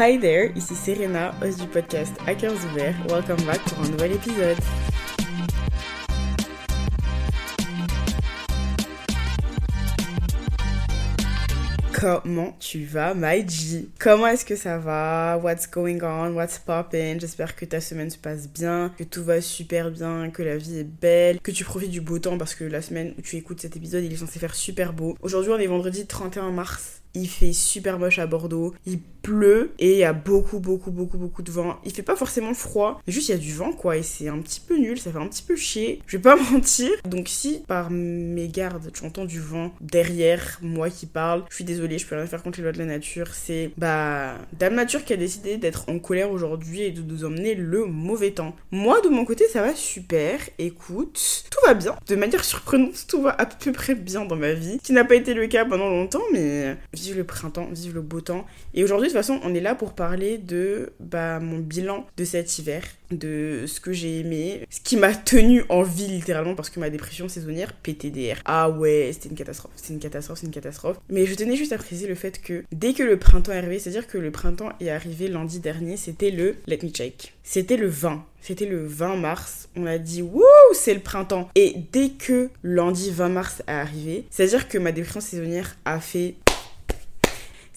Hi there, ici Serena, host du podcast Hackers ouverts. Welcome back pour un nouvel épisode. Comment tu vas, my G? Comment est-ce que ça va? What's going on? What's poppin' J'espère que ta semaine se passe bien, que tout va super bien, que la vie est belle, que tu profites du beau temps parce que la semaine où tu écoutes cet épisode, il est censé faire super beau. Aujourd'hui, on est vendredi 31 mars. Il fait super moche à Bordeaux. Il pleut et il y a beaucoup, beaucoup, beaucoup, beaucoup de vent. Il fait pas forcément froid, mais juste il y a du vent quoi. Et c'est un petit peu nul, ça fait un petit peu chier. Je vais pas mentir. Donc si par mes gardes tu entends du vent derrière moi qui parle, je suis désolée, je peux rien faire contre les lois de la nature. C'est bah Dame Nature qui a décidé d'être en colère aujourd'hui et de nous emmener le mauvais temps. Moi de mon côté ça va super. Écoute, tout va bien. De manière surprenante, tout va à peu près bien dans ma vie. Qui n'a pas été le cas pendant longtemps, mais vive le printemps, vive le beau temps. Et aujourd'hui, de toute façon, on est là pour parler de bah, mon bilan de cet hiver, de ce que j'ai aimé, ce qui m'a tenu en vie littéralement parce que ma dépression saisonnière, PTDR. Ah ouais, c'était une catastrophe, c'est une catastrophe, c'est une catastrophe. Mais je tenais juste à préciser le fait que dès que le printemps est arrivé, c'est-à-dire que le printemps est arrivé lundi dernier, c'était le Let me check. C'était le 20. C'était le 20 mars. On a dit wouh, c'est le printemps. Et dès que lundi 20 mars est arrivé, c'est-à-dire que ma dépression saisonnière a fait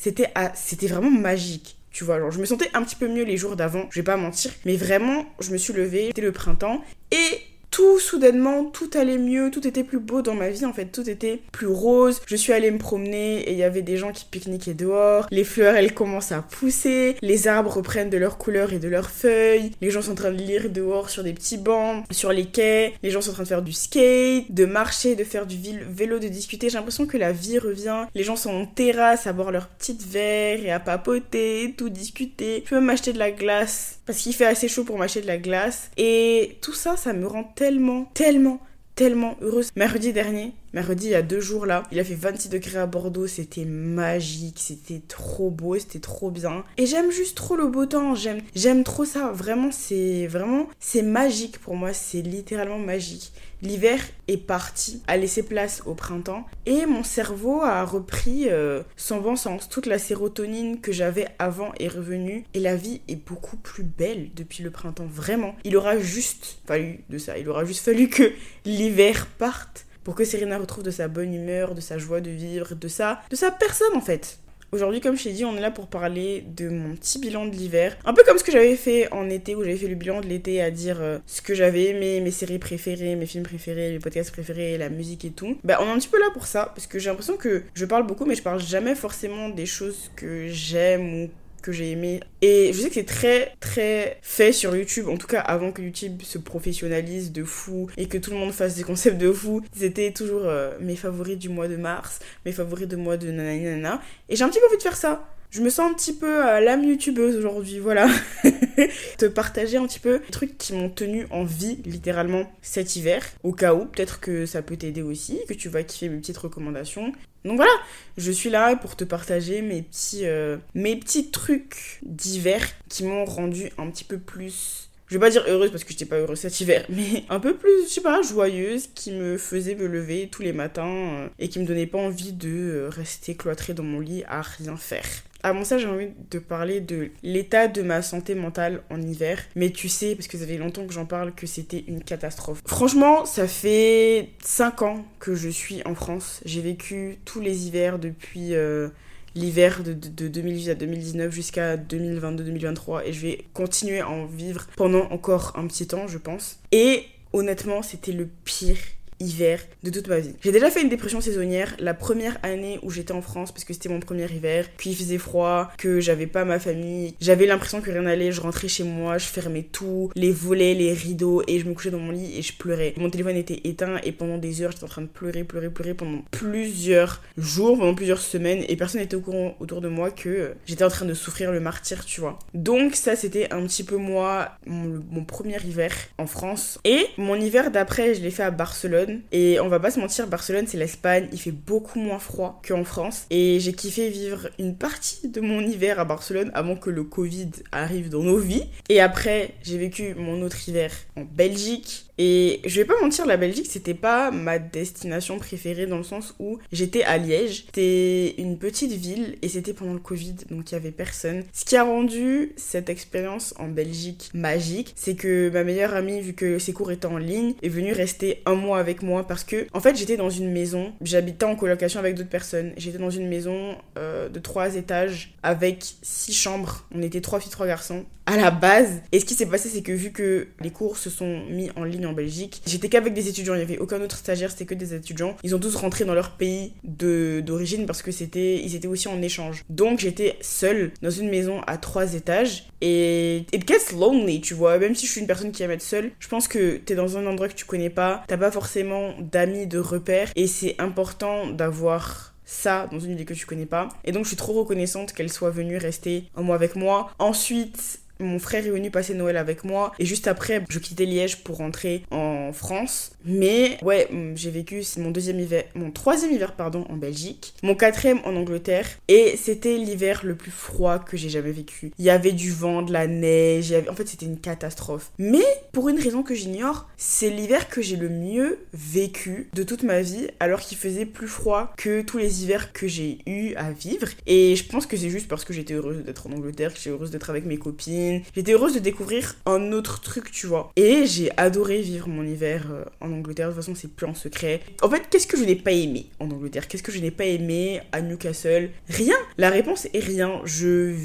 c'était c'était vraiment magique. Tu vois, je me sentais un petit peu mieux les jours d'avant, je vais pas mentir, mais vraiment, je me suis levée, c'était le printemps, et tout soudainement, tout allait mieux, tout était plus beau dans ma vie en fait, tout était plus rose. Je suis allée me promener et il y avait des gens qui pique-niquaient dehors, les fleurs elles commencent à pousser, les arbres reprennent de leurs couleurs et de leurs feuilles, les gens sont en train de lire dehors sur des petits bancs, sur les quais, les gens sont en train de faire du skate, de marcher, de faire du vélo, de discuter. J'ai l'impression que la vie revient, les gens sont en terrasse à boire leurs petites verres et à papoter, tout discuter. Je peux même m'acheter de la glace parce qu'il fait assez chaud pour m'acheter de la glace et tout ça, ça me rend tellement, tellement, tellement heureuse. Mercredi dernier, mercredi il y a deux jours là, il a fait 26 degrés à Bordeaux, c'était magique, c'était trop beau, c'était trop bien. Et j'aime juste trop le beau temps, j'aime, j'aime trop ça. Vraiment, c'est vraiment, c'est magique pour moi, c'est littéralement magique. L'hiver est parti, a laissé place au printemps et mon cerveau a repris euh, son bon sens. Toute la sérotonine que j'avais avant est revenue et la vie est beaucoup plus belle depuis le printemps. Vraiment, il aura juste fallu de ça. Il aura juste fallu que l'hiver parte pour que Serena retrouve de sa bonne humeur, de sa joie de vivre, de sa, de sa personne en fait. Aujourd'hui, comme je t'ai dit, on est là pour parler de mon petit bilan de l'hiver. Un peu comme ce que j'avais fait en été, où j'avais fait le bilan de l'été, à dire euh, ce que j'avais aimé, mes séries préférées, mes films préférés, mes podcasts préférés, la musique et tout. Bah, on est un petit peu là pour ça, parce que j'ai l'impression que je parle beaucoup, mais je parle jamais forcément des choses que j'aime ou que j'ai aimé. Et je sais que c'est très très fait sur YouTube, en tout cas avant que YouTube se professionnalise de fou et que tout le monde fasse des concepts de fou. C'était toujours euh, mes favoris du mois de mars, mes favoris de mois de nanana. Et j'ai un petit peu envie de faire ça je me sens un petit peu à l'âme youtubeuse aujourd'hui, voilà. Te partager un petit peu les trucs qui m'ont tenu en vie littéralement cet hiver. Au cas où, peut-être que ça peut t'aider aussi, que tu vas kiffer mes petites recommandations. Donc voilà, je suis là pour te partager mes petits, euh, mes petits trucs d'hiver qui m'ont rendu un petit peu plus je vais pas dire heureuse parce que j'étais pas heureuse cet hiver, mais un peu plus, je sais pas, joyeuse, qui me faisait me lever tous les matins euh, et qui me donnait pas envie de euh, rester cloîtrée dans mon lit à rien faire. Avant ça, j'ai envie de parler de l'état de ma santé mentale en hiver. Mais tu sais, parce que ça fait longtemps que j'en parle, que c'était une catastrophe. Franchement, ça fait 5 ans que je suis en France. J'ai vécu tous les hivers depuis euh, l'hiver de, de, 2018 à 2019 jusqu'à 2022-2023. Et je vais continuer à en vivre pendant encore un petit temps, je pense. Et honnêtement, c'était le pire hiver de toute ma vie. J'ai déjà fait une dépression saisonnière la première année où j'étais en France parce que c'était mon premier hiver, puis il faisait froid, que j'avais pas ma famille, j'avais l'impression que rien n'allait, je rentrais chez moi, je fermais tout, les volets, les rideaux et je me couchais dans mon lit et je pleurais. Mon téléphone était éteint et pendant des heures j'étais en train de pleurer, pleurer, pleurer pendant plusieurs jours, pendant plusieurs semaines et personne n'était au courant autour de moi que j'étais en train de souffrir le martyr, tu vois. Donc ça c'était un petit peu moi, mon premier hiver en France. Et mon hiver d'après je l'ai fait à Barcelone et on va pas se mentir, Barcelone c'est l'Espagne, il fait beaucoup moins froid qu'en France. Et j'ai kiffé vivre une partie de mon hiver à Barcelone avant que le Covid arrive dans nos vies. Et après, j'ai vécu mon autre hiver en Belgique. Et je vais pas mentir, la Belgique, c'était pas ma destination préférée dans le sens où j'étais à Liège. C'était une petite ville et c'était pendant le Covid, donc il y avait personne. Ce qui a rendu cette expérience en Belgique magique, c'est que ma meilleure amie, vu que ses cours étaient en ligne, est venue rester un mois avec moi parce que, en fait, j'étais dans une maison, j'habitais en colocation avec d'autres personnes. J'étais dans une maison euh, de trois étages avec six chambres. On était trois filles, trois garçons à la base. Et ce qui s'est passé, c'est que vu que les cours se sont mis en ligne en Belgique, j'étais qu'avec des étudiants. Il n'y avait aucun autre stagiaire, c'était que des étudiants. Ils ont tous rentré dans leur pays d'origine parce que c'était, ils étaient aussi en échange. Donc j'étais seule dans une maison à trois étages et it gets lonely, tu vois. Même si je suis une personne qui aime être seule, je pense que t'es dans un endroit que tu connais pas, t'as pas forcément d'amis, de repères et c'est important d'avoir ça dans une ville que tu connais pas. Et donc je suis trop reconnaissante qu'elle soit venue rester un mois avec moi. Ensuite, mon frère est venu passer Noël avec moi et juste après, je quittais Liège pour rentrer en France. Mais ouais, mm, j'ai vécu mon deuxième hiver, mon troisième hiver pardon en Belgique, mon quatrième en Angleterre et c'était l'hiver le plus froid que j'ai jamais vécu. Il y avait du vent, de la neige, en fait c'était une catastrophe. Mais pour une raison que j'ignore, c'est l'hiver que j'ai le mieux vécu de toute ma vie alors qu'il faisait plus froid que tous les hivers que j'ai eu à vivre. Et je pense que c'est juste parce que j'étais heureuse d'être en Angleterre, que j'étais heureuse d'être avec mes copines J'étais heureuse de découvrir un autre truc, tu vois. Et j'ai adoré vivre mon hiver euh, en Angleterre. De toute façon, c'est plus en secret. En fait, qu'est-ce que je n'ai pas aimé en Angleterre? Qu'est-ce que je n'ai pas aimé à Newcastle? Rien. La réponse est rien. Je,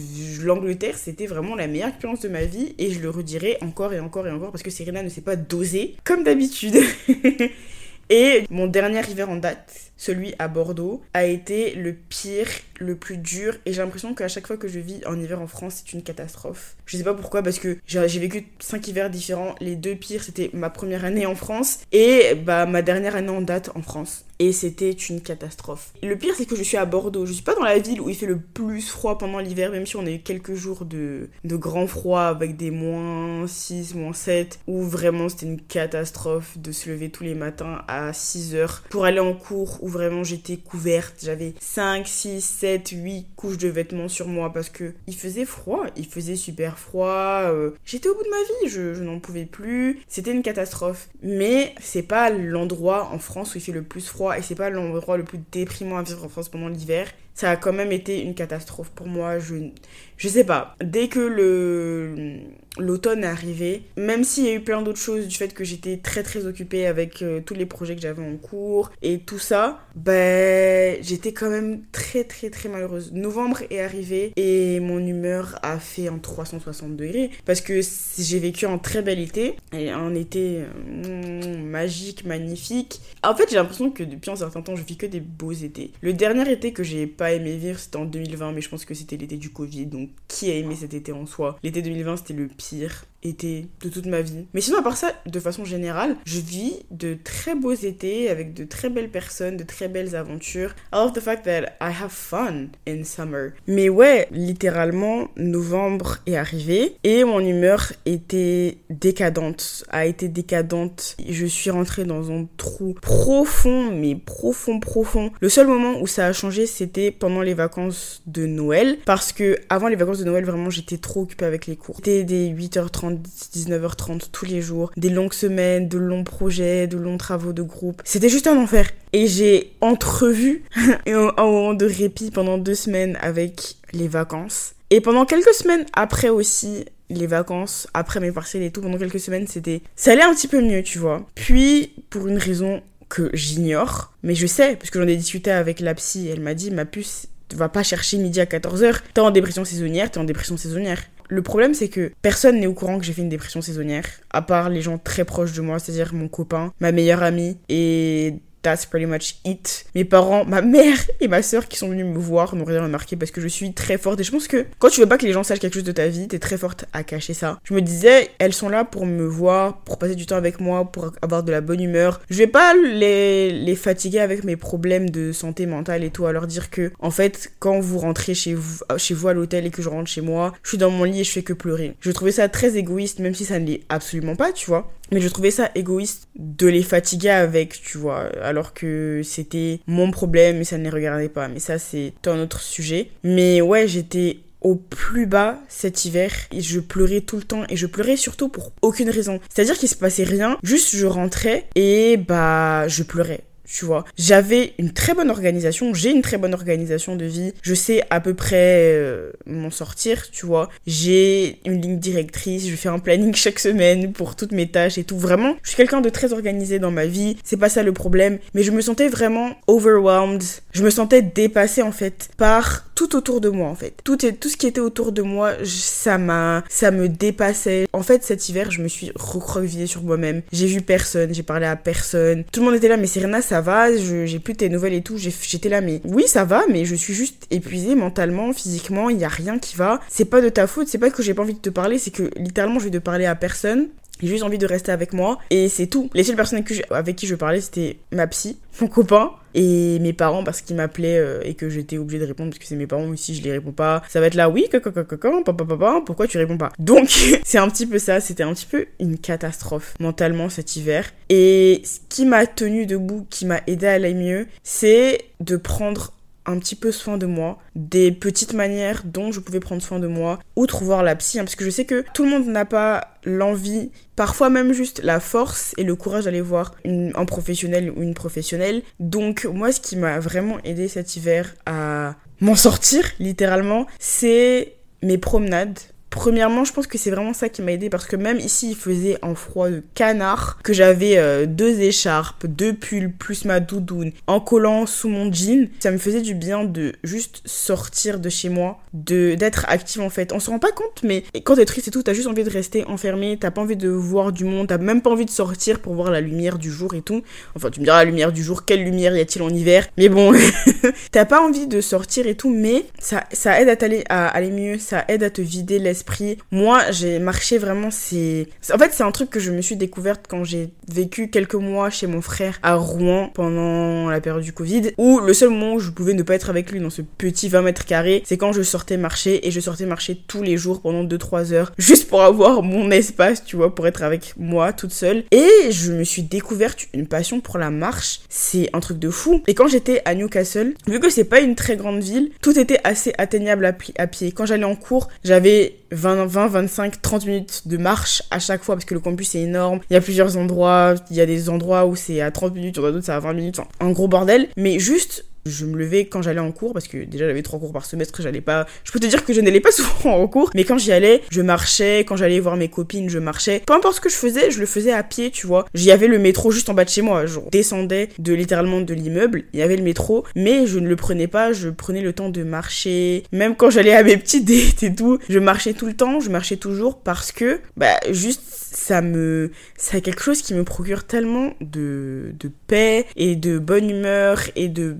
l'Angleterre, c'était vraiment la meilleure expérience de ma vie et je le redirai encore et encore et encore parce que Serena ne s'est pas dosée comme d'habitude. et mon dernier hiver en date, celui à Bordeaux, a été le pire, le plus dur. Et j'ai l'impression qu'à chaque fois que je vis en hiver en France, c'est une catastrophe. Je sais pas pourquoi, parce que j'ai vécu cinq hivers différents. Les deux pires, c'était ma première année en France et bah ma dernière année en date en France. Et c'était une catastrophe. Le pire, c'est que je suis à Bordeaux. Je suis pas dans la ville où il fait le plus froid pendant l'hiver, même si on a eu quelques jours de, de grand froid avec des moins 6, moins 7, où vraiment c'était une catastrophe de se lever tous les matins à 6 heures pour aller en cours où vraiment j'étais couverte. J'avais 5, 6, 7, 8 couches de vêtements sur moi parce que il faisait froid, il faisait super froid. Euh, j'étais au bout de ma vie, je, je n'en pouvais plus. C'était une catastrophe. Mais c'est pas l'endroit en France où il fait le plus froid et c'est pas l'endroit le plus déprimant à vivre en France pendant l'hiver ça a quand même été une catastrophe pour moi. Je, je sais pas. Dès que le l'automne est arrivé, même s'il y a eu plein d'autres choses du fait que j'étais très très occupée avec euh, tous les projets que j'avais en cours et tout ça, ben j'étais quand même très très très malheureuse. Novembre est arrivé et mon humeur a fait un 360 degrés parce que j'ai vécu un très bel été et un été euh, magique, magnifique. En fait, j'ai l'impression que depuis un certain temps, je vis que des beaux étés. Le dernier été que j'ai pas aimé vivre, c'était en 2020, mais je pense que c'était l'été du Covid, donc qui a aimé cet été en soi? L'été 2020, c'était le pire pire été de toute ma vie. Mais sinon, à part ça, de façon générale, je vis de très beaux étés avec de très belles personnes, de très belles aventures. I love the fact that I have fun in summer. Mais ouais, littéralement, novembre est arrivé et mon humeur était décadente, a été décadente. Je suis rentrée dans un trou profond, mais profond, profond. Le seul moment où ça a changé, c'était pendant les vacances de Noël. Parce que avant les vacances de Noël, vraiment, j'étais trop occupée avec les cours. C'était des 8h30 19h30 tous les jours, des longues semaines, de longs projets, de longs travaux de groupe. C'était juste un enfer. Et j'ai entrevu un, moment de répit pendant deux semaines avec les vacances. Et pendant quelques semaines après aussi, les vacances, après mes partiels et tout, pendant quelques semaines, c'était. Ça allait un petit peu mieux, tu vois. Puis, pour une raison que j'ignore, mais je sais, parce que j'en ai discuté avec la psy, elle m'a dit, ma puce, va pas chercher midi à 14h, t'es en dépression saisonnière, t'es en dépression saisonnière. Le problème, c'est que personne n'est au courant que j'ai fait une dépression saisonnière, à part les gens très proches de moi, c'est-à-dire mon copain, ma meilleure amie et that's pretty much it. Mes parents, ma mère et ma soeur qui sont venus me voir n'ont rien remarqué parce que je suis très forte. Et je pense que quand tu veux pas que les gens sachent quelque chose de ta vie, t'es très forte à cacher ça. Je me disais, elles sont là pour me voir, pour passer du temps avec moi, pour avoir de la bonne humeur. Je vais pas les, les fatiguer avec mes problèmes de santé mentale et tout, à leur dire que, en fait, quand vous rentrez chez vous, chez vous à l'hôtel et que je rentre chez moi, je suis dans mon lit et je fais que pleurer. Je trouvais ça très égoïste, même si ça ne l'est absolument pas, tu vois. Mais je trouvais ça égoïste de les fatiguer avec, tu vois, alors que c'était mon problème et ça ne les regardait pas. Mais ça, c'est un autre sujet. Mais ouais, j'étais au plus bas cet hiver et je pleurais tout le temps et je pleurais surtout pour aucune raison. C'est-à-dire qu'il se passait rien, juste je rentrais et bah je pleurais tu vois. J'avais une très bonne organisation, j'ai une très bonne organisation de vie, je sais à peu près euh, m'en sortir, tu vois. J'ai une ligne directrice, je fais un planning chaque semaine pour toutes mes tâches et tout. Vraiment, je suis quelqu'un de très organisé dans ma vie, c'est pas ça le problème, mais je me sentais vraiment overwhelmed, je me sentais dépassée en fait par tout autour de moi en fait. Tout, tout ce qui était autour de moi, ça m'a ça me dépassait. En fait, cet hiver, je me suis recroquevillée sur moi-même. J'ai vu personne, j'ai parlé à personne. Tout le monde était là mais Serena, ça ça va, j'ai plus tes nouvelles et tout. J'étais là, mais oui, ça va, mais je suis juste épuisée mentalement, physiquement, il y a rien qui va. C'est pas de ta faute, c'est pas que j'ai pas envie de te parler, c'est que littéralement, je vais te parler à personne. J'ai juste envie de rester avec moi et c'est tout. Les seules personnes avec qui je parlais, c'était ma psy, mon copain et mes parents parce qu'ils m'appelaient euh, et que j'étais obligée de répondre parce que c'est mes parents aussi je les réponds pas. Ça va être là oui papa pourquoi tu réponds pas? Donc c'est un petit peu ça c'était un petit peu une catastrophe mentalement cet hiver. Et ce qui m'a tenu debout qui m'a aidé à aller mieux c'est de prendre un petit peu soin de moi, des petites manières dont je pouvais prendre soin de moi, outre voir la psy, hein, parce que je sais que tout le monde n'a pas l'envie, parfois même juste la force et le courage d'aller voir un professionnel ou une professionnelle. Donc moi, ce qui m'a vraiment aidé cet hiver à m'en sortir, littéralement, c'est mes promenades Premièrement, je pense que c'est vraiment ça qui m'a aidé parce que même ici, il faisait un froid de canard, que j'avais euh, deux écharpes, deux pulls, plus ma doudoune, en collant sous mon jean. Ça me faisait du bien de juste sortir de chez moi, de d'être active en fait. On se rend pas compte, mais quand t'es triste et tout, t'as juste envie de rester enfermé, t'as pas envie de voir du monde, t'as même pas envie de sortir pour voir la lumière du jour et tout. Enfin, tu me diras la lumière du jour, quelle lumière y a-t-il en hiver? Mais bon, t'as pas envie de sortir et tout, mais ça, ça aide à, aller, à aller mieux, ça aide à te vider l'esprit moi, j'ai marché vraiment, c'est... En fait, c'est un truc que je me suis découverte quand j'ai vécu quelques mois chez mon frère à Rouen pendant la période du Covid, où le seul moment où je pouvais ne pas être avec lui dans ce petit 20 mètres carrés, c'est quand je sortais marcher, et je sortais marcher tous les jours pendant 2-3 heures, juste pour avoir mon espace, tu vois, pour être avec moi toute seule. Et je me suis découverte une passion pour la marche, c'est un truc de fou. Et quand j'étais à Newcastle, vu que c'est pas une très grande ville, tout était assez atteignable à, à pied. Quand j'allais en cours, j'avais 20, 20, 25, 30 minutes de marche à chaque fois parce que le campus est énorme. Il y a plusieurs endroits. Il y a des endroits où c'est à 30 minutes, il y en a d'autres c'est à 20 minutes. Enfin, un gros bordel. Mais juste je me levais quand j'allais en cours parce que déjà j'avais trois cours par semestre, j'allais pas. Je peux te dire que je n'allais pas souvent en cours, mais quand j'y allais, je marchais. Quand j'allais voir mes copines, je marchais. Peu importe ce que je faisais, je le faisais à pied, tu vois. J'y avait le métro juste en bas de chez moi. Je descendais de littéralement de l'immeuble, il y avait le métro, mais je ne le prenais pas. Je prenais le temps de marcher. Même quand j'allais à mes petits dates et tout, je marchais tout le temps, je marchais toujours parce que, bah, juste ça me c'est quelque chose qui me procure tellement de, de paix et de bonne humeur et de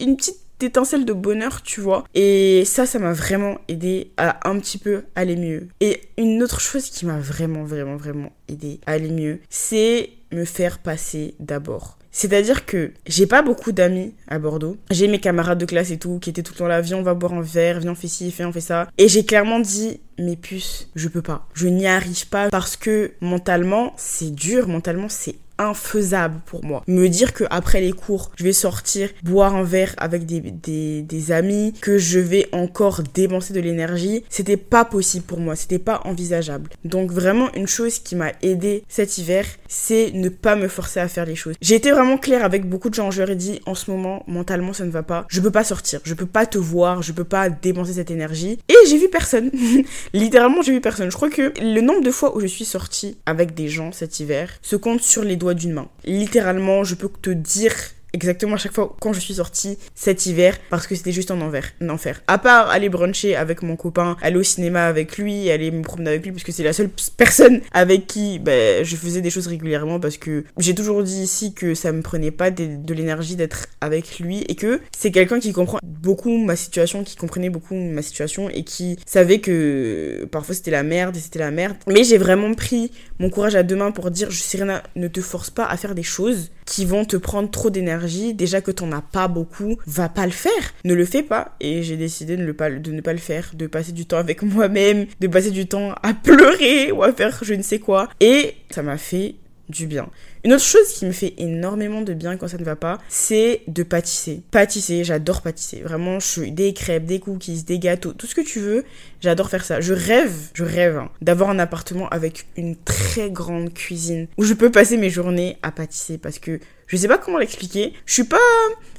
une petite étincelle de bonheur, tu vois. Et ça, ça m'a vraiment aidé à un petit peu aller mieux. Et une autre chose qui m'a vraiment, vraiment, vraiment aidé à aller mieux, c'est me faire passer d'abord. C'est-à-dire que j'ai pas beaucoup d'amis à Bordeaux. J'ai mes camarades de classe et tout qui étaient tout le temps là, viens on va boire un verre, viens on fait ci, viens on fait ça. Et j'ai clairement dit, mes puces, je peux pas. Je n'y arrive pas parce que mentalement, c'est dur, mentalement, c'est infaisable pour moi. Me dire que après les cours, je vais sortir, boire un verre avec des, des, amis, que je vais encore dépenser de l'énergie, c'était pas possible pour moi, c'était pas envisageable. Donc vraiment une chose qui m'a aidé cet hiver, c'est ne pas me forcer à faire les choses. J'ai été vraiment claire avec beaucoup de gens, je leur ai dit en ce moment, mentalement ça ne va pas, je peux pas sortir, je peux pas te voir, je peux pas dépenser cette énergie. Et j'ai vu personne. Littéralement j'ai vu personne. Je crois que le nombre de fois où je suis sortie avec des gens cet hiver se compte sur les d'une main. Littéralement, je peux te dire exactement à chaque fois quand je suis sortie cet hiver parce que c'était juste un enfer, un enfer. À part aller bruncher avec mon copain, aller au cinéma avec lui, aller me promener avec lui parce que c'est la seule personne avec qui ben, je faisais des choses régulièrement parce que j'ai toujours dit ici que ça me prenait pas de, l'énergie d'être avec lui et que c'est quelqu'un qui comprend beaucoup ma situation, qui comprenait beaucoup ma situation et qui savait que parfois c'était la merde et c'était la merde. Mais j'ai vraiment pris mon courage à deux mains pour dire, Serena, ne te force pas à faire des choses qui vont te prendre trop d'énergie, déjà que t'en as pas beaucoup, va pas le faire. Ne le fais pas. Et j'ai décidé de ne, pas, le faire, de passer du temps avec moi-même, de passer du temps à pleurer ou à faire je ne sais quoi. Et ça m'a fait du bien. Une autre chose qui me fait énormément de bien quand ça ne va pas, c'est de pâtisser. Pâtisser, j'adore pâtisser. Vraiment, je suis des crêpes, des cookies, des gâteaux, tout ce que tu veux, j'adore faire ça. Je rêve, je rêve hein, d'avoir un appartement avec une très grande cuisine où je peux passer mes journées à pâtisser parce que je sais pas comment l'expliquer. Je suis pas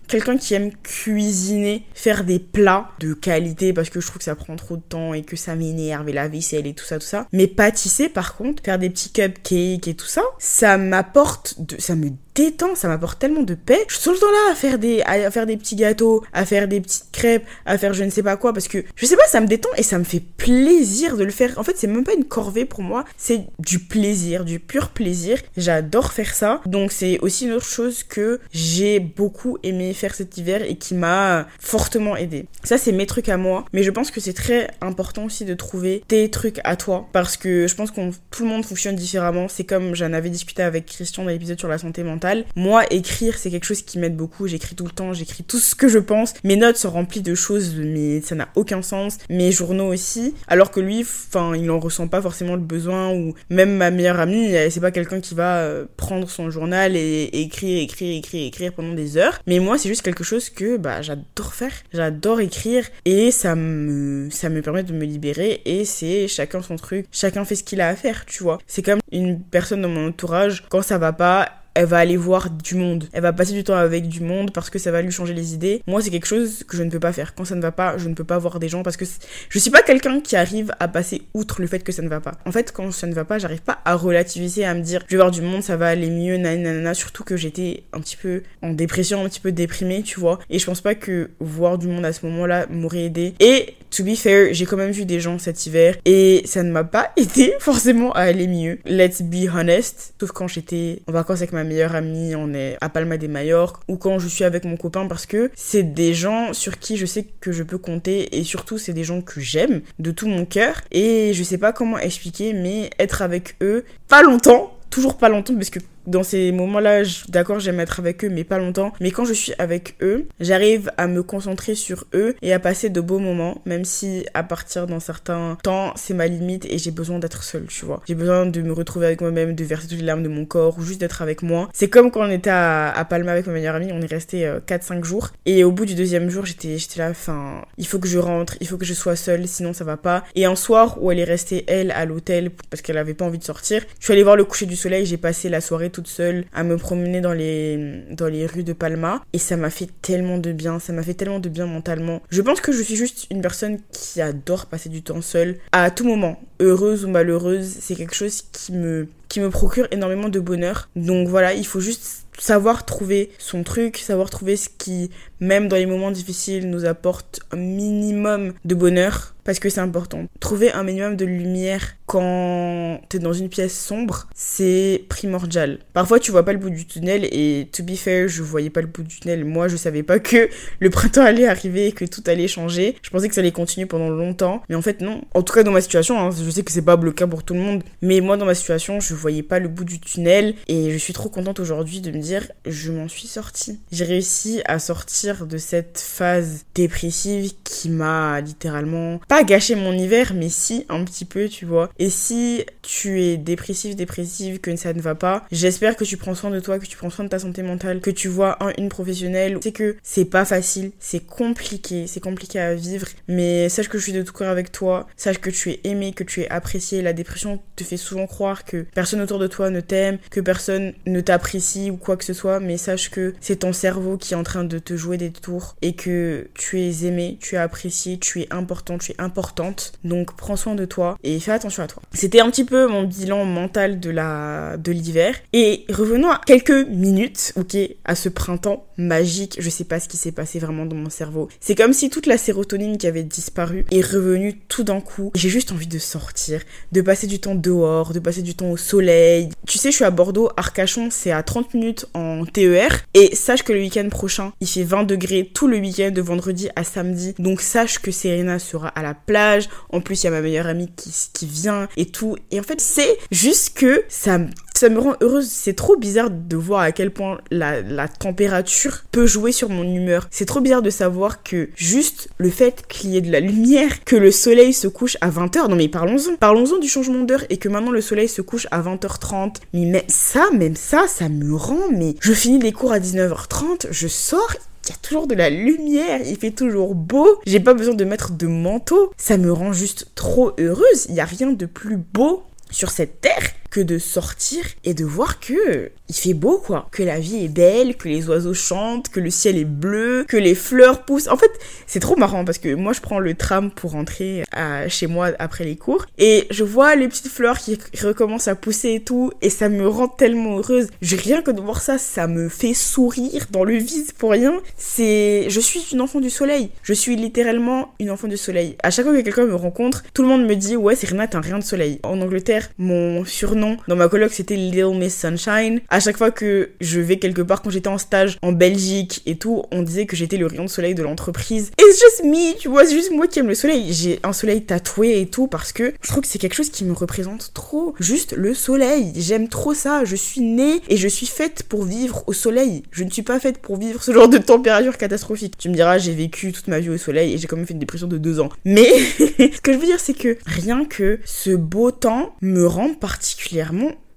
quelqu'un qui aime cuisiner, faire des plats de qualité parce que je trouve que ça prend trop de temps et que ça m'énerve et la vaisselle et tout ça, tout ça. Mais pâtisser, par contre, faire des petits cupcakes et tout ça, ça m'apporte de, ça me détend, ça m'apporte tellement de paix. Je suis tout le temps là à faire des, à faire des petits gâteaux, à faire des petites crêpes, à faire je ne sais pas quoi, parce que je sais pas, ça me détend et ça me fait plaisir de le faire. En fait, c'est même pas une corvée pour moi, c'est du plaisir, du pur plaisir. J'adore faire ça. Donc c'est aussi une autre chose que j'ai beaucoup aimé faire cet hiver et qui m'a fortement aidé. Ça, c'est mes trucs à moi, mais je pense que c'est très important aussi de trouver tes trucs à toi, parce que je pense que tout le monde fonctionne différemment. C'est comme j'en avais discuté avec Christian dans l'épisode sur la santé mentale moi, écrire, c'est quelque chose qui m'aide beaucoup. J'écris tout le temps, j'écris tout ce que je pense. Mes notes sont remplies de choses, mais ça n'a aucun sens. Mes journaux aussi. Alors que lui, enfin, il n'en ressent pas forcément le besoin. Ou même ma meilleure amie, c'est pas quelqu'un qui va euh, prendre son journal et, écrire, écrire, écrire, écrire pendant des heures. Mais moi, c'est juste quelque chose que bah, j'adore faire. J'adore écrire et ça me, ça me permet de me libérer. Et c'est chacun son truc. Chacun fait ce qu'il a à faire, tu vois. C'est comme une personne dans mon entourage, quand ça va pas, elle va aller voir du monde. Elle va passer du temps avec du monde parce que ça va lui changer les idées. Moi, c'est quelque chose que je ne peux pas faire. Quand ça ne va pas, je ne peux pas voir des gens parce que je suis pas quelqu'un qui arrive à passer outre le fait que ça ne va pas. En fait, quand ça ne va pas, j'arrive pas à relativiser, à me dire, je vais voir du monde, ça va aller mieux, nanana. Surtout que j'étais un petit peu en dépression, un petit peu déprimée, tu vois. Et je pense pas que voir du monde à ce moment-là m'aurait aidé. Et to be fair, j'ai quand même vu des gens cet hiver et ça ne m'a pas aidé forcément à aller mieux. Let's be honest. Sauf quand j'étais en vacances avec ma meilleure amie, on est à Palma de Mallorca, ou quand je suis avec mon copain parce que c'est des gens sur qui je sais que je peux compter et surtout c'est des gens que j'aime de tout mon cœur et je sais pas comment expliquer mais être avec eux pas longtemps, toujours pas longtemps parce que dans ces moments-là, d'accord, j'aime être avec eux, mais pas longtemps. Mais quand je suis avec eux, j'arrive à me concentrer sur eux et à passer de beaux moments, même si à partir d'un certain temps, c'est ma limite et j'ai besoin d'être seule, tu vois. J'ai besoin de me retrouver avec moi-même, de verser toutes les larmes de mon corps ou juste d'être avec moi. C'est comme quand on était à, Palma avec ma meilleure amie, on est resté 4-5 euh, jours. Et au bout du deuxième jour, j'étais là, enfin, il faut que je rentre, il faut que je sois seule, sinon ça va pas. Et un soir où elle est restée, elle, à l'hôtel, parce qu'elle avait pas envie de sortir, je suis allée voir le coucher du soleil, j'ai passé la soirée toute seule à me promener dans les, dans les rues de Palma. Et ça m'a fait tellement de bien, ça m'a fait tellement de bien mentalement. Je pense que je suis juste une personne qui adore passer du temps seule à tout moment. Heureuse ou malheureuse, c'est quelque chose qui me, qui me procure énormément de bonheur. Donc voilà, il faut juste savoir trouver son truc, savoir trouver ce qui, même dans les moments difficiles, nous apporte un minimum de bonheur parce que c'est important. Trouver un minimum de lumière quand t'es dans une pièce sombre, c'est primordial. Parfois, tu vois pas le bout du tunnel et to be fair, je voyais pas le bout du tunnel. Moi, je savais pas que le printemps allait arriver et que tout allait changer. Je pensais que ça allait continuer pendant longtemps, mais en fait non. En tout cas, dans ma situation, hein, je sais que c'est pas cas pour tout le monde, mais moi, dans ma situation, je voyais pas le bout du tunnel et je suis trop contente aujourd'hui de me je m'en suis sortie. J'ai réussi à sortir de cette phase dépressive qui m'a littéralement gâcher mon hiver, mais si, un petit peu, tu vois. Et si tu es dépressif, dépressive, que ça ne va pas, j'espère que tu prends soin de toi, que tu prends soin de ta santé mentale, que tu vois un, une professionnelle. C'est que c'est pas facile, c'est compliqué, c'est compliqué à vivre, mais sache que je suis de tout cœur avec toi, sache que tu es aimé, que tu es apprécié. La dépression te fait souvent croire que personne autour de toi ne t'aime, que personne ne t'apprécie ou quoi que ce soit, mais sache que c'est ton cerveau qui est en train de te jouer des tours et que tu es aimé, tu es apprécié, tu es important, tu es importante. Donc prends soin de toi et fais attention à toi. C'était un petit peu mon bilan mental de la de l'hiver et revenons à quelques minutes, OK, à ce printemps magique. Je sais pas ce qui s'est passé vraiment dans mon cerveau. C'est comme si toute la sérotonine qui avait disparu est revenue tout d'un coup. J'ai juste envie de sortir, de passer du temps dehors, de passer du temps au soleil. Tu sais, je suis à Bordeaux, Arcachon, c'est à 30 minutes en TER et sache que le week-end prochain, il fait 20 degrés tout le week-end de vendredi à samedi. Donc sache que Serena sera à la plage. En plus, il y a ma meilleure amie qui, qui vient et tout. Et en fait, c'est juste que ça me Ça me rend heureuse. C'est trop bizarre de voir à quel point la, température peut jouer sur mon humeur. C'est trop bizarre de savoir que juste le fait qu'il y ait de la lumière, que le soleil se couche à 20h, non mais parlons-en, parlons-en du changement d'heure et que maintenant le soleil se couche à 20h30. Mais même ça, même ça, ça me rend, mais je finis les cours à 19h30, je sors, il y a toujours de la lumière, il fait toujours beau, j'ai pas besoin de mettre de manteau, ça me rend juste trop heureuse, il y a rien de plus beau sur cette terre que de sortir et de voir que il fait beau quoi, que la vie est belle, que les oiseaux chantent, que le ciel est bleu, que les fleurs poussent. En fait, c'est trop marrant parce que moi je prends le tram pour rentrer à, chez moi après les cours et je vois les petites fleurs qui recommencent à pousser et tout et ça me rend tellement heureuse. J'ai rien que de voir ça, ça me fait sourire dans le vide pour rien. C'est je suis une enfant du soleil. Je suis littéralement une enfant du soleil. À chaque fois que quelqu'un me rencontre, tout le monde me dit "Ouais, c'est Renate, un rien de soleil." En Angleterre, mon surnom dans ma coloc, c'était Little Miss Sunshine. À chaque fois que je vais quelque part, quand j'étais en stage en Belgique et tout, on disait que j'étais le rayon de soleil de l'entreprise. It's just me, tu vois, c'est juste moi qui aime le soleil. J'ai un soleil tatoué et tout parce que je trouve que c'est quelque chose qui me représente trop. Juste le soleil. J'aime trop ça. Je suis née et je suis faite pour vivre au soleil. Je ne suis pas faite pour vivre ce genre de température catastrophique. Tu me diras, j'ai vécu toute ma vie au soleil et j'ai quand même fait une dépression de deux ans. Mais ce que je veux dire, c'est que rien que ce beau temps me rend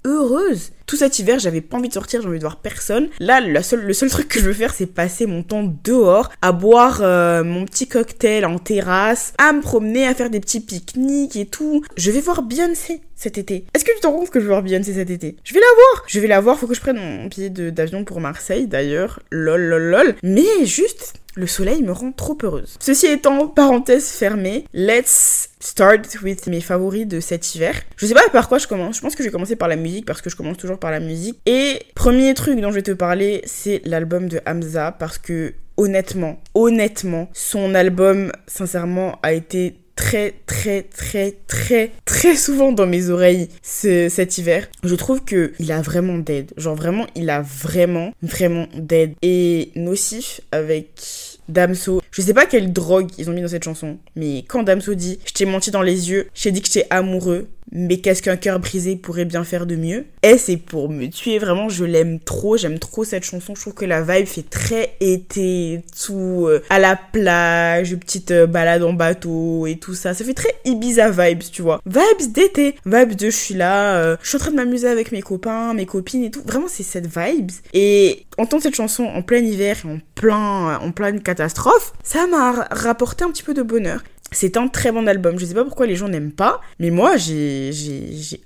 heureuse. Tout cet hiver, j'avais pas envie de sortir, j'ai envie de voir personne. Là, le seul, le seul truc que je veux faire, c'est passer mon temps dehors, à boire euh, mon petit cocktail en terrasse, à me promener, à faire des petits pique-niques et tout. Je vais voir Beyoncé cet été. Est-ce que tu te rends compte que je vais voir Beyoncé cet été? Je vais la voir Je vais la voir, faut que je prenne mon billet d'avion pour Marseille d'ailleurs. Lol, lol, lol. Mais juste, le soleil me rend trop heureuse. Ceci étant, parenthèse fermée, let's start with mes favoris de cet hiver. Je sais pas par quoi je commence. Je pense que je vais commencer par la musique parce que je commence toujours par la musique. Et premier truc dont je vais te parler, c'est l'album de Hamza parce que honnêtement, honnêtement, son album, sincèrement, a été très très très très très souvent dans mes oreilles cet hiver. Je trouve que il a vraiment d'aide. Genre vraiment, il a vraiment vraiment d'aide. Et Nocif avec Damso. Je sais pas quelle drogue ils ont mis dans cette chanson, mais quand Damso dit Je t'ai menti dans les yeux, je t'ai dit que j'étais amoureux, mais qu'est-ce qu'un cœur brisé pourrait bien faire de mieux? Et c'est pour me tuer, vraiment, je l'aime trop, j'aime trop cette chanson. Je trouve que la vibe fait très été, tout euh, à la plage, petite euh, balade en bateau et tout ça. Ça fait très Ibiza vibes, tu vois. Vibes d'été, vibes de je suis là, euh, je suis en train de m'amuser avec mes copains, mes copines et tout. Vraiment, c'est cette vibes. Et entendre cette chanson en plein hiver, en plein, en pleine catastrophe, ça m'a rapporté un petit peu de bonheur. C'est un très bon album. Je sais pas pourquoi les gens n'aiment pas, mais moi j'ai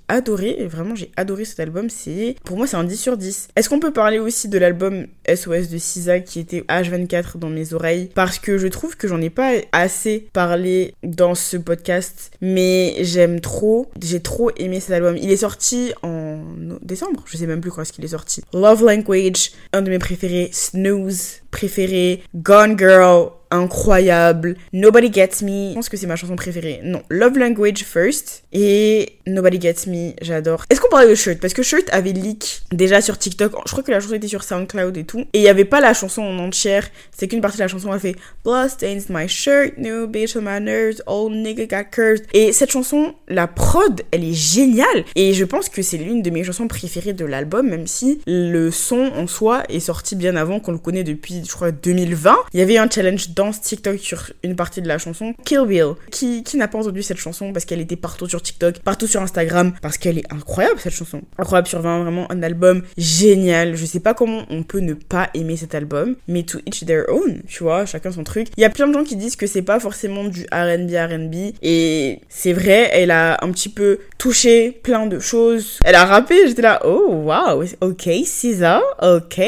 adoré, vraiment j'ai adoré cet album. C'est pour moi c'est un 10 sur 10. Est-ce qu'on peut parler aussi de l'album SOS de Sisa qui était H24 dans mes oreilles? Parce que je trouve que j'en ai pas assez parlé dans ce podcast, mais j'aime trop, j'ai trop aimé cet album. Il est sorti en décembre, je sais même plus quand est-ce qu'il est sorti. Love Language, un de mes préférés, Snooze préféré, Gone Girl incroyable. Nobody Gets Me, je pense que c'est ma chanson préférée. Non, Love Language First et Nobody Gets Me, j'adore. Est-ce qu'on parlait de Shirt? Parce que Shirt avait leak déjà sur TikTok. Je crois que la chanson était sur SoundCloud et tout. Et il n'y avait pas la chanson en entière. C'est qu'une partie de la chanson a fait Blood stains my shirt, new bitch on my nerves, old nigga got cursed. Et cette chanson, la prod, elle est géniale. Et je pense que c'est l'une de mes chansons préférées de l'album, même si le son en soi est sorti bien avant qu'on le connaît depuis, je crois, 2020. Il y avait un challenge dans TikTok sur une partie de la chanson. Kill Bill. Qui, qui n'a pas entendu cette chanson parce qu'elle était partout sur TikTok, partout sur Instagram, parce qu'elle est incroyable cette chanson. Incroyable sur 20, vraiment un album génial. Je sais pas comment on peut ne pas aimer cet album, mais to each their own, tu vois, chacun son truc. Il y a plein de gens qui disent que c'est pas forcément du RB RB, et c'est vrai, elle a un petit peu touché plein de choses. Elle a rappé, j'étais là, oh wow, ok, ça ok.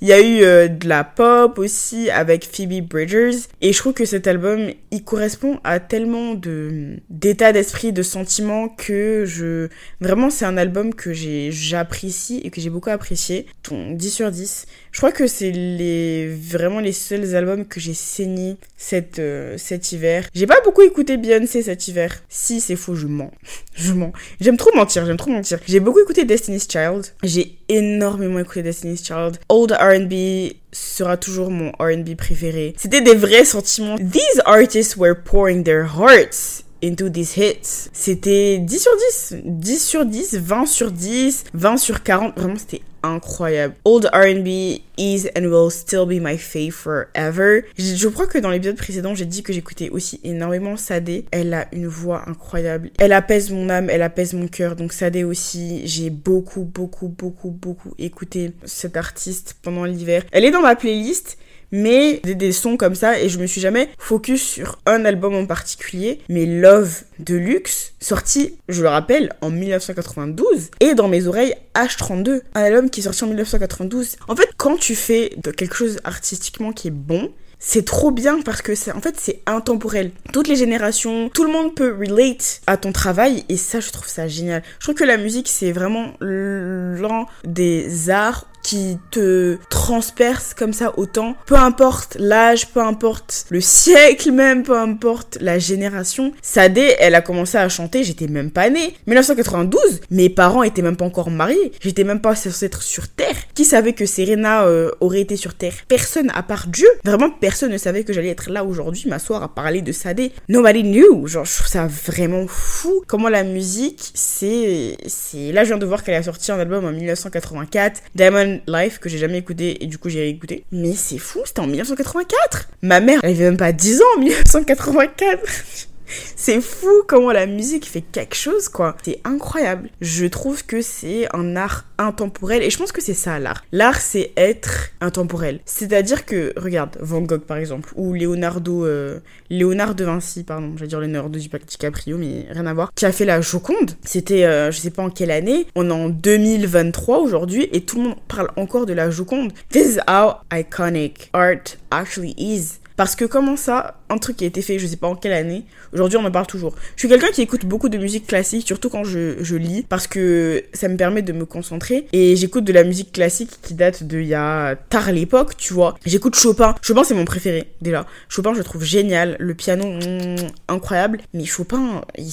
Il y a eu euh, de la pop aussi avec Phoebe Bridgers et je trouve que cet album, il correspond à tellement de d'états d'esprit, de sentiments que je vraiment c'est un album que j'apprécie et que j'ai beaucoup apprécié. Ton 10 sur 10. Je crois que c'est les vraiment les seuls albums que j'ai saigné cet euh, cet hiver. J'ai pas beaucoup écouté Beyoncé cet hiver. Si c'est faux, je mens. je mens. J'aime trop mentir, j'aime trop mentir. J'ai beaucoup écouté Destiny's Child. J'ai énormément écouté Destiny's Child. Old R&B sera toujours mon R&B préféré. C'était des vrais sentiments. These artists were pouring their hearts into these hits. C'était 10 sur 10, 10 sur 10, 20 sur 10, 20 sur 40. Vraiment, c'était incroyable. Old R&B is and will still be my fave forever. Je crois que dans l'épisode précédent, j'ai dit que j'écoutais aussi énormément Sadé. Elle a une voix incroyable. Elle apaise mon âme, elle apaise mon cœur. Donc Sadé aussi, j'ai beaucoup, beaucoup, beaucoup, beaucoup écouté cette artiste pendant l'hiver. Elle est dans ma playlist mais des, sons comme ça et je me suis jamais focus sur un album en particulier mais Love Deluxe sorti je le rappelle en 1992 et dans mes oreilles H32 un album qui est sorti en 1992 en fait quand tu fais de quelque chose artistiquement qui est bon c'est trop bien parce que en fait c'est intemporel. Toutes les générations, tout le monde peut relate à ton travail et ça je trouve ça génial. Je trouve que la musique c'est vraiment l'un des arts qui te transperce comme ça autant. Peu importe l'âge, peu importe le siècle même, peu importe la génération. Sadé, elle a commencé à chanter, j'étais même pas née. 1992, mes parents étaient même pas encore mariés. J'étais même pas censée être sur Terre. Qui savait que Serena euh, aurait été sur Terre? Personne à part Dieu. Vraiment, personne ne savait que j'allais être là aujourd'hui, m'asseoir à parler de Sadé. Nobody knew. Genre, je trouve ça vraiment fou. Comment la musique, c'est... Là, je viens de voir qu'elle a sorti un album en 1984. Diamond Life que j'ai jamais écouté et du coup j'ai écouté. Mais c'est fou, c'était en 1984. Ma mère, elle avait même pas 10 ans en 1984. C'est fou comment la musique fait quelque chose, quoi. C'est incroyable. Je trouve que c'est un art intemporel et je pense que c'est ça l'art. L'art, c'est être intemporel. C'est-à-dire que, regarde, Van Gogh par exemple, ou Leonardo, euh, Léonard de Vinci, pardon, j'allais dire Leonardo DiCaprio, mais rien à voir, qui a fait la Joconde. C'était, euh, je sais pas en quelle année, on est en 2023 aujourd'hui et tout le monde parle encore de la Joconde. This is how iconic art actually is. Parce que comment ça, un truc qui a été fait, je sais pas en quelle année, aujourd'hui on en parle toujours. Je suis quelqu'un qui écoute beaucoup de musique classique, surtout quand je, je, lis, parce que ça me permet de me concentrer. Et j'écoute de la musique classique qui date de il y a tard l'époque, tu vois. J'écoute Chopin. Chopin c'est mon préféré, déjà. Chopin je trouve génial, le piano mm, incroyable. Mais Chopin, il,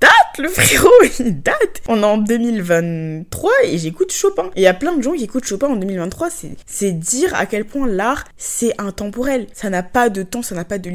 date le frérot, il date. On est en 2023 et j'écoute Chopin. Et il y a plein de gens qui écoutent Chopin en 2023, c'est dire à quel point l'art c'est intemporel. Ça n'a pas de temps, ça n'a pas de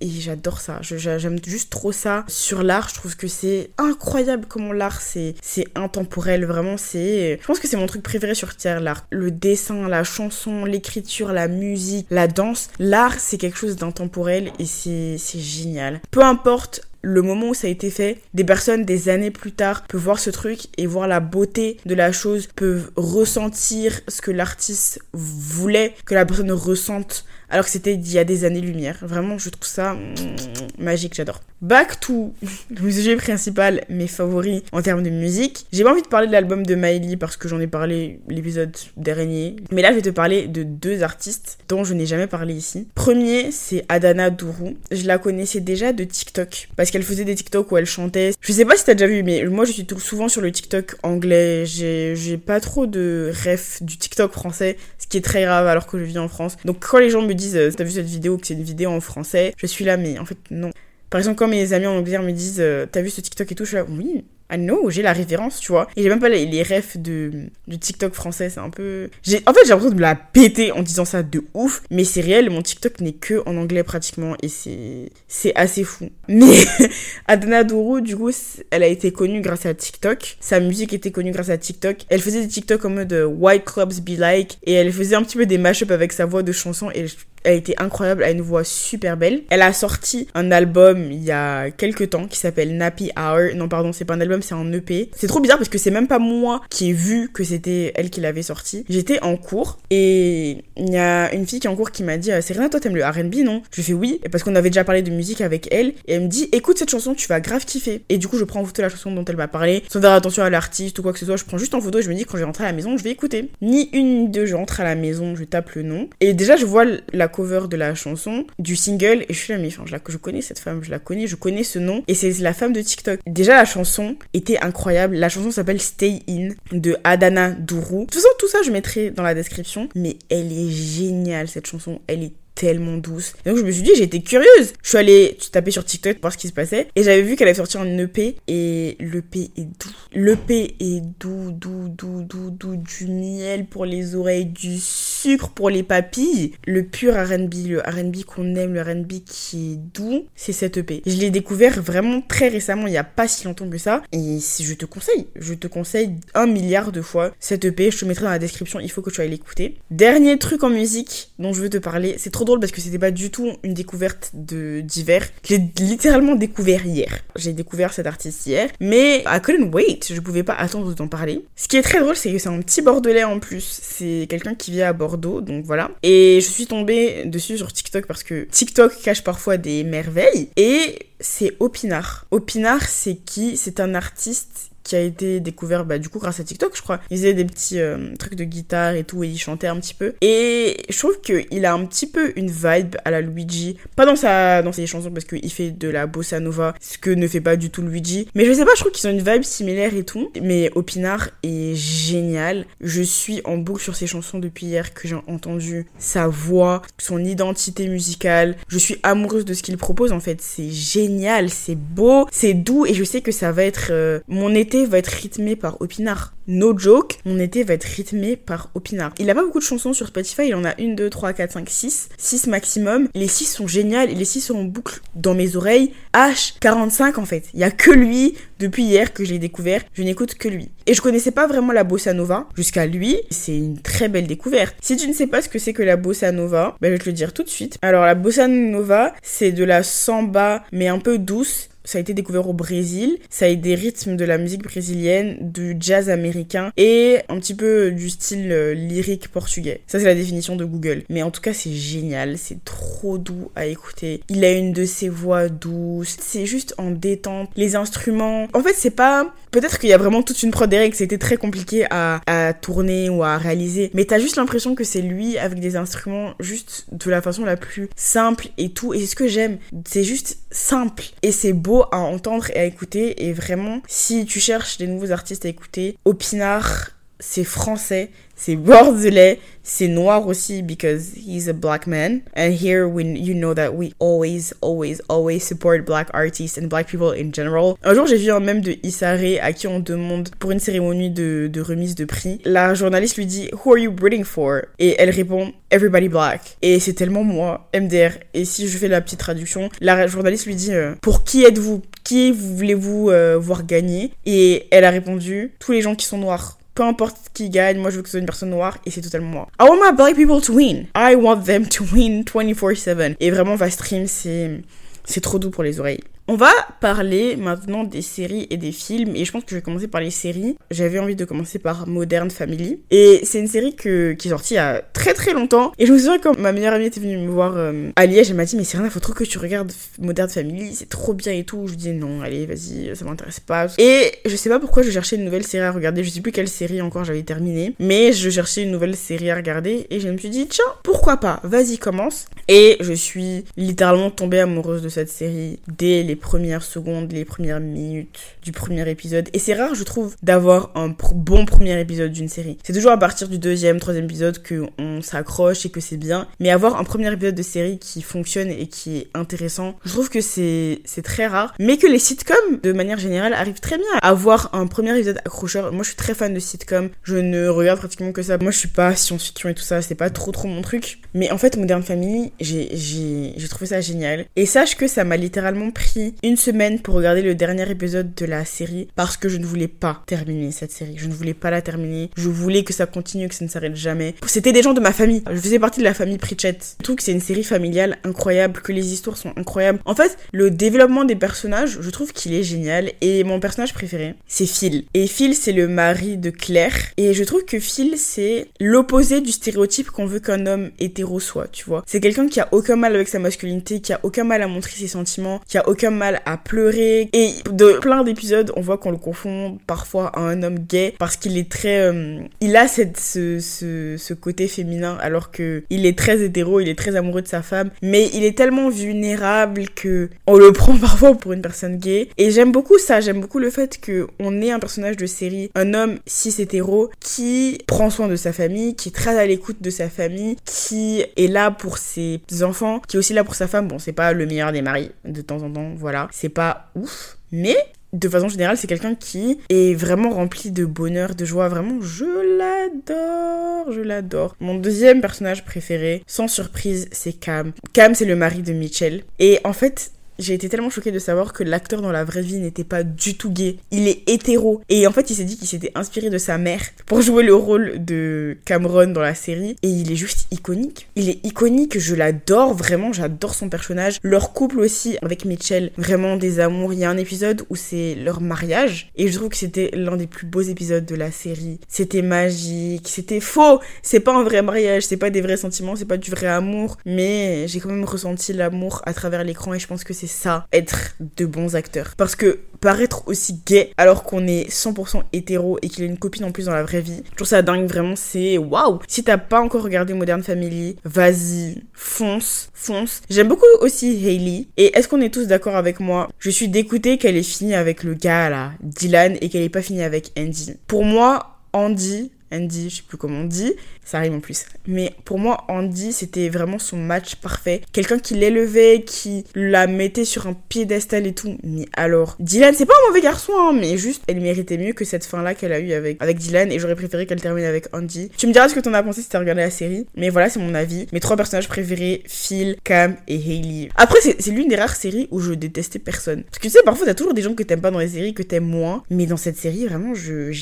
et j'adore ça. J'aime juste trop ça. Sur l'art, je trouve que c'est incroyable comment l'art c'est c'est intemporel. Vraiment, c'est. Je pense que c'est mon truc préféré sur Terre, l'art. Le dessin, la chanson, l'écriture, la musique, la danse. L'art, c'est quelque chose d'intemporel et c'est génial. Peu importe le moment où ça a été fait, des personnes des années plus tard peuvent voir ce truc et voir la beauté de la chose, peuvent ressentir ce que l'artiste voulait que la personne ressente alors que c'était il y a des années-lumière. Vraiment, je trouve ça mm, magique, j'adore. Back to le sujet principal, mes favoris en termes de musique. J'ai pas envie de parler de l'album de Miley parce que j'en ai parlé l'épisode dernier. Mais là, je vais te parler de deux artistes dont je n'ai jamais parlé ici. Premier, c'est Adana Duru. Je la connaissais déjà de TikTok parce qu'elle faisait des TikTok où elle chantait. Je sais pas si t'as déjà vu, mais moi, je suis souvent sur le TikTok anglais. J'ai pas trop de ref du TikTok français, ce qui est très grave alors que je vis en France. Donc quand les gens me disent euh, t'as vu cette vidéo que c'est une vidéo en français, je suis là mais en fait non. Par exemple quand mes amis en anglais me disent euh, t'as vu ce TikTok et tout, je suis là oui ah non, j'ai la référence, tu vois. Et j'ai même pas les, refs de, TikTok français, c'est un peu... En fait, j'ai l'impression de me la péter en disant ça de ouf, mais c'est réel, mon TikTok n'est que en anglais pratiquement, et c'est, c'est assez fou. Mais Adana Duru, du coup, elle a été connue grâce à TikTok. Sa musique était connue grâce à TikTok. Elle faisait des TikTok en mode euh, White Clubs Be Like, et elle faisait un petit peu des mashups avec sa voix de chanson, et elle était incroyable, elle a une voix super belle. Elle a sorti un album il y a quelques temps qui s'appelle Nappy Hour. Non, pardon, c'est pas un album, c'est un EP. C'est trop bizarre parce que c'est même pas moi qui ai vu que c'était elle qui l'avait sorti. J'étais en cours et il y a une fille qui est en cours qui m'a dit euh, Serena, toi t'aimes le RB, non? Je fais oui, parce qu'on avait déjà parlé de musique avec elle. Et elle me dit Écoute cette chanson, tu vas grave kiffer. Et du coup, je prends en photo la chanson dont elle m'a parlé, sans faire attention à l'artiste ou quoi que ce soit. Je prends juste en photo et je me dis Quand je vais rentrer à la maison, je vais écouter. Ni une ni deux, je rentre à la maison, je tape le nom. Et déjà, je vois la cover de la chanson, du single, et je suis là, mais je, la, je connais cette femme, je la connais, je connais ce nom, et c'est la femme de TikTok. Déjà, la chanson était incroyable. La chanson s'appelle Stay In de Adana Duru. De toute façon, tout ça, je mettrai dans la description, mais elle est géniale, cette chanson. Elle est tellement douce. Et donc je me suis dit, j'étais curieuse. Je suis allée taper sur TikTok pour voir ce qui se passait. Et j'avais vu qu'elle avait sorti un EP. Et l'EP est doux. L'EP est doux, doux, doux, doux, doux. Du miel pour les oreilles, du sucre pour les papilles. Le pur RB, le RB qu'on aime, le RB qui est doux, c'est cette EP. Je l'ai découvert vraiment très récemment, il n'y a pas si longtemps que ça. Et je te conseille, je te conseille un milliard de fois cette EP. Je te mettrai dans la description, il faut que tu ailles l'écouter. Dernier truc en musique dont je veux te parler, c'est trop drôle parce que c'était pas du tout une découverte de d'hiver. Je l'ai littéralement découvert hier. J'ai découvert cet artiste hier, mais I couldn't wait. Je pouvais pas attendre de t'en parler. Ce qui est très drôle, c'est que c'est un petit bordelais en plus. C'est quelqu'un qui vit à Bordeaux, donc voilà. Et je suis tombée dessus sur TikTok parce que TikTok cache parfois des merveilles. Et c'est Opinard. Opinard, c'est qui? C'est un artiste qui a été découvert bah, du coup grâce à TikTok, je crois. Il faisait des petits euh, trucs de guitare et tout, et il chantait un petit peu. Et je trouve qu'il a un petit peu une vibe à la Luigi. Pas dans, sa, dans ses chansons, parce qu'il fait de la bossa nova, ce que ne fait pas du tout Luigi. Mais je sais pas, je trouve qu'ils ont une vibe similaire et tout. Mais Opinard est génial. Je suis en boucle sur ses chansons depuis hier que j'ai entendu sa voix, son identité musicale. Je suis amoureuse de ce qu'il propose en fait. C'est génial, c'est beau, c'est doux et je sais que ça va être euh, mon été va être rythmé par Opinard. No joke, mon été va être rythmé par Opinard. Il a pas beaucoup de chansons sur Spotify, il en a une, deux, trois, quatre, cinq, six. Six maximum. Les six sont géniales et les six sont en boucle dans mes oreilles. H45 en fait. Il y a que lui depuis hier que j'ai découvert. Je n'écoute que lui. Et je connaissais pas vraiment la bossa nova jusqu'à lui. C'est une très belle découverte. Si tu ne sais pas ce que c'est que la bossa nova, ben je vais te le dire tout de suite. Alors la bossa nova, c'est de la samba mais un peu douce ça a été découvert au Brésil. Ça a des rythmes de la musique brésilienne, du jazz américain et un petit peu du style euh, lyrique portugais. Ça, c'est la définition de Google. Mais en tout cas, c'est génial. C'est trop doux à écouter. Il a une de ses voix douces. C'est juste en détente. Les instruments. En fait, c'est pas. Peut-être qu'il y a vraiment toute une prod derrière que c'était très compliqué à, à tourner ou à réaliser. Mais t'as juste l'impression que c'est lui avec des instruments juste de la façon la plus simple et tout. Et c'est ce que j'aime. C'est juste simple. Et c'est beau à entendre et à écouter. Et vraiment, si tu cherches des nouveaux artistes à écouter, Opinard, c'est français, c'est bordelais, c'est noir aussi because he's a black man. And here we, you know that we always, always, always support black artists and black people in general. Un jour, j'ai vu un mème de Issare à qui on demande pour une cérémonie de, de remise de prix. La journaliste lui dit Who are you rooting for? Et elle répond Everybody black. Et c'est tellement moi, MDR. Et si je fais la petite traduction, la journaliste lui dit euh, Pour qui êtes-vous? Qui voulez-vous euh, voir gagner? Et elle a répondu Tous les gens qui sont noirs peu importe qui gagne, moi je veux que ce soit une personne noire et c'est totalement moi. I want my black people to win. I want them to win 24/7. Et vraiment, va stream, c'est c'est trop doux pour les oreilles. On va parler maintenant des séries et des films et je pense que je vais commencer par les séries. J'avais envie de commencer par Modern Family et c'est une série que, qui est sortie il y a très très longtemps et je me souviens quand ma meilleure amie était venue me voir euh, à Liège, elle m'a dit mais Serena faut trop que tu regardes Modern Family, c'est trop bien et tout. Je lui dis non, allez vas-y, ça m'intéresse pas. Et je sais pas pourquoi je cherchais une nouvelle série à regarder, je sais plus quelle série encore j'avais terminé, mais je cherchais une nouvelle série à regarder et je me suis dit tiens, pourquoi pas, vas-y commence. Et je suis littéralement tombée amoureuse de cette série dès les premières secondes, les premières minutes du premier épisode. Et c'est rare, je trouve, d'avoir un bon premier épisode d'une série. C'est toujours à partir du deuxième, troisième épisode que on s'accroche et que c'est bien. Mais avoir un premier épisode de série qui fonctionne et qui est intéressant, je trouve que c'est très rare. Mais que les sitcoms, de manière générale, arrivent très bien à avoir un premier épisode accrocheur. Moi, je suis très fan de sitcoms. Je ne regarde pratiquement que ça. Moi, je suis pas science-fiction et tout ça. C'est pas trop trop mon truc. Mais en fait, Modern Family, j'ai trouvé ça génial. Et sache que ça m'a littéralement pris une semaine pour regarder le dernier épisode de la série parce que je ne voulais pas terminer cette série. Je ne voulais pas la terminer. Je voulais que ça continue, que ça ne s'arrête jamais. C'était des gens de ma famille. Je faisais partie de la famille Pritchett. Je trouve que c'est une série familiale incroyable, que les histoires sont incroyables. En fait, le développement des personnages, je trouve qu'il est génial. Et mon personnage préféré, c'est Phil. Et Phil, c'est le mari de Claire. Et je trouve que Phil, c'est l'opposé du stéréotype qu'on veut qu'un homme hétéro soit, tu vois. C'est quelqu'un qui a aucun mal avec sa masculinité, qui a aucun mal à montrer ses sentiments, qui a aucun mal à pleurer. Et de plein d'épisodes, on voit qu'on le confond parfois à un homme gay parce qu'il est très... Euh, il a cette, ce, ce, côté féminin alors que il est très hétéro, il est très amoureux de sa femme, mais il est tellement vulnérable que on le prend parfois pour une personne gay. Et j'aime beaucoup ça, j'aime beaucoup le fait que on ait un personnage de série, un homme cis hétéro qui prend soin de sa famille, qui est très à l'écoute de sa famille, qui est là pour ses enfants, qui est aussi là pour sa femme. Bon, c'est pas le meilleur des maris, de temps en temps, voilà. C'est pas ouf, mais de façon générale, c'est quelqu'un qui est vraiment rempli de bonheur, de joie. Vraiment, je l'adore, je l'adore. Mon deuxième personnage préféré, sans surprise, c'est Cam. Cam, c'est le mari de Mitchell. Et en fait, j'ai été tellement choquée de savoir que l'acteur dans la vraie vie n'était pas du tout gay. Il est hétéro. Et en fait, il s'est dit qu'il s'était inspiré de sa mère pour jouer le rôle de Cameron dans la série. Et il est juste iconique. Il est iconique, je l'adore vraiment, j'adore son personnage. Leur couple aussi avec Mitchell, vraiment des amours. Il y a un épisode où c'est leur mariage. Et je trouve que c'était l'un des plus beaux épisodes de la série. C'était magique, c'était faux. C'est pas un vrai mariage, c'est pas des vrais sentiments, c'est pas du vrai amour. Mais j'ai quand même ressenti l'amour à travers l'écran et je pense que c'est ça, être de bons acteurs. Parce que paraître aussi gay alors qu'on est 100% hétéro et qu'il a une copine en plus dans la vraie vie, je trouve ça dingue vraiment, c'est waouh. Si t'as pas encore regardé Modern Family, vas-y, fonce, fonce. J'aime beaucoup aussi Hailey. Et est-ce qu'on est tous d'accord avec moi? Je suis dégoûtée qu'elle ait fini avec le gars là, Dylan, et qu'elle ait pas fini avec Andy. Pour moi, Andy, Andy, je sais plus comment on dit, ça arrive en plus. Mais pour moi, Andy, c'était vraiment son match parfait. Quelqu'un qui l'élevait, qui la mettait sur un piédestal et tout. Mais alors, Dylan, c'est pas un mauvais garçon, hein, mais juste, elle méritait mieux que cette fin-là qu'elle a eue avec, avec Dylan, et j'aurais préféré qu'elle termine avec Andy. Tu me diras ce que t'en as pensé si t'as regardé la série, mais voilà, c'est mon avis. Mes trois personnages préférés, Phil, Cam et Hailey. Après, c'est l'une des rares séries où je détestais personne. Parce que tu sais, parfois, t'as toujours des gens que t'aimes pas dans les séries, que t'aimes moins, mais dans cette série, vraiment,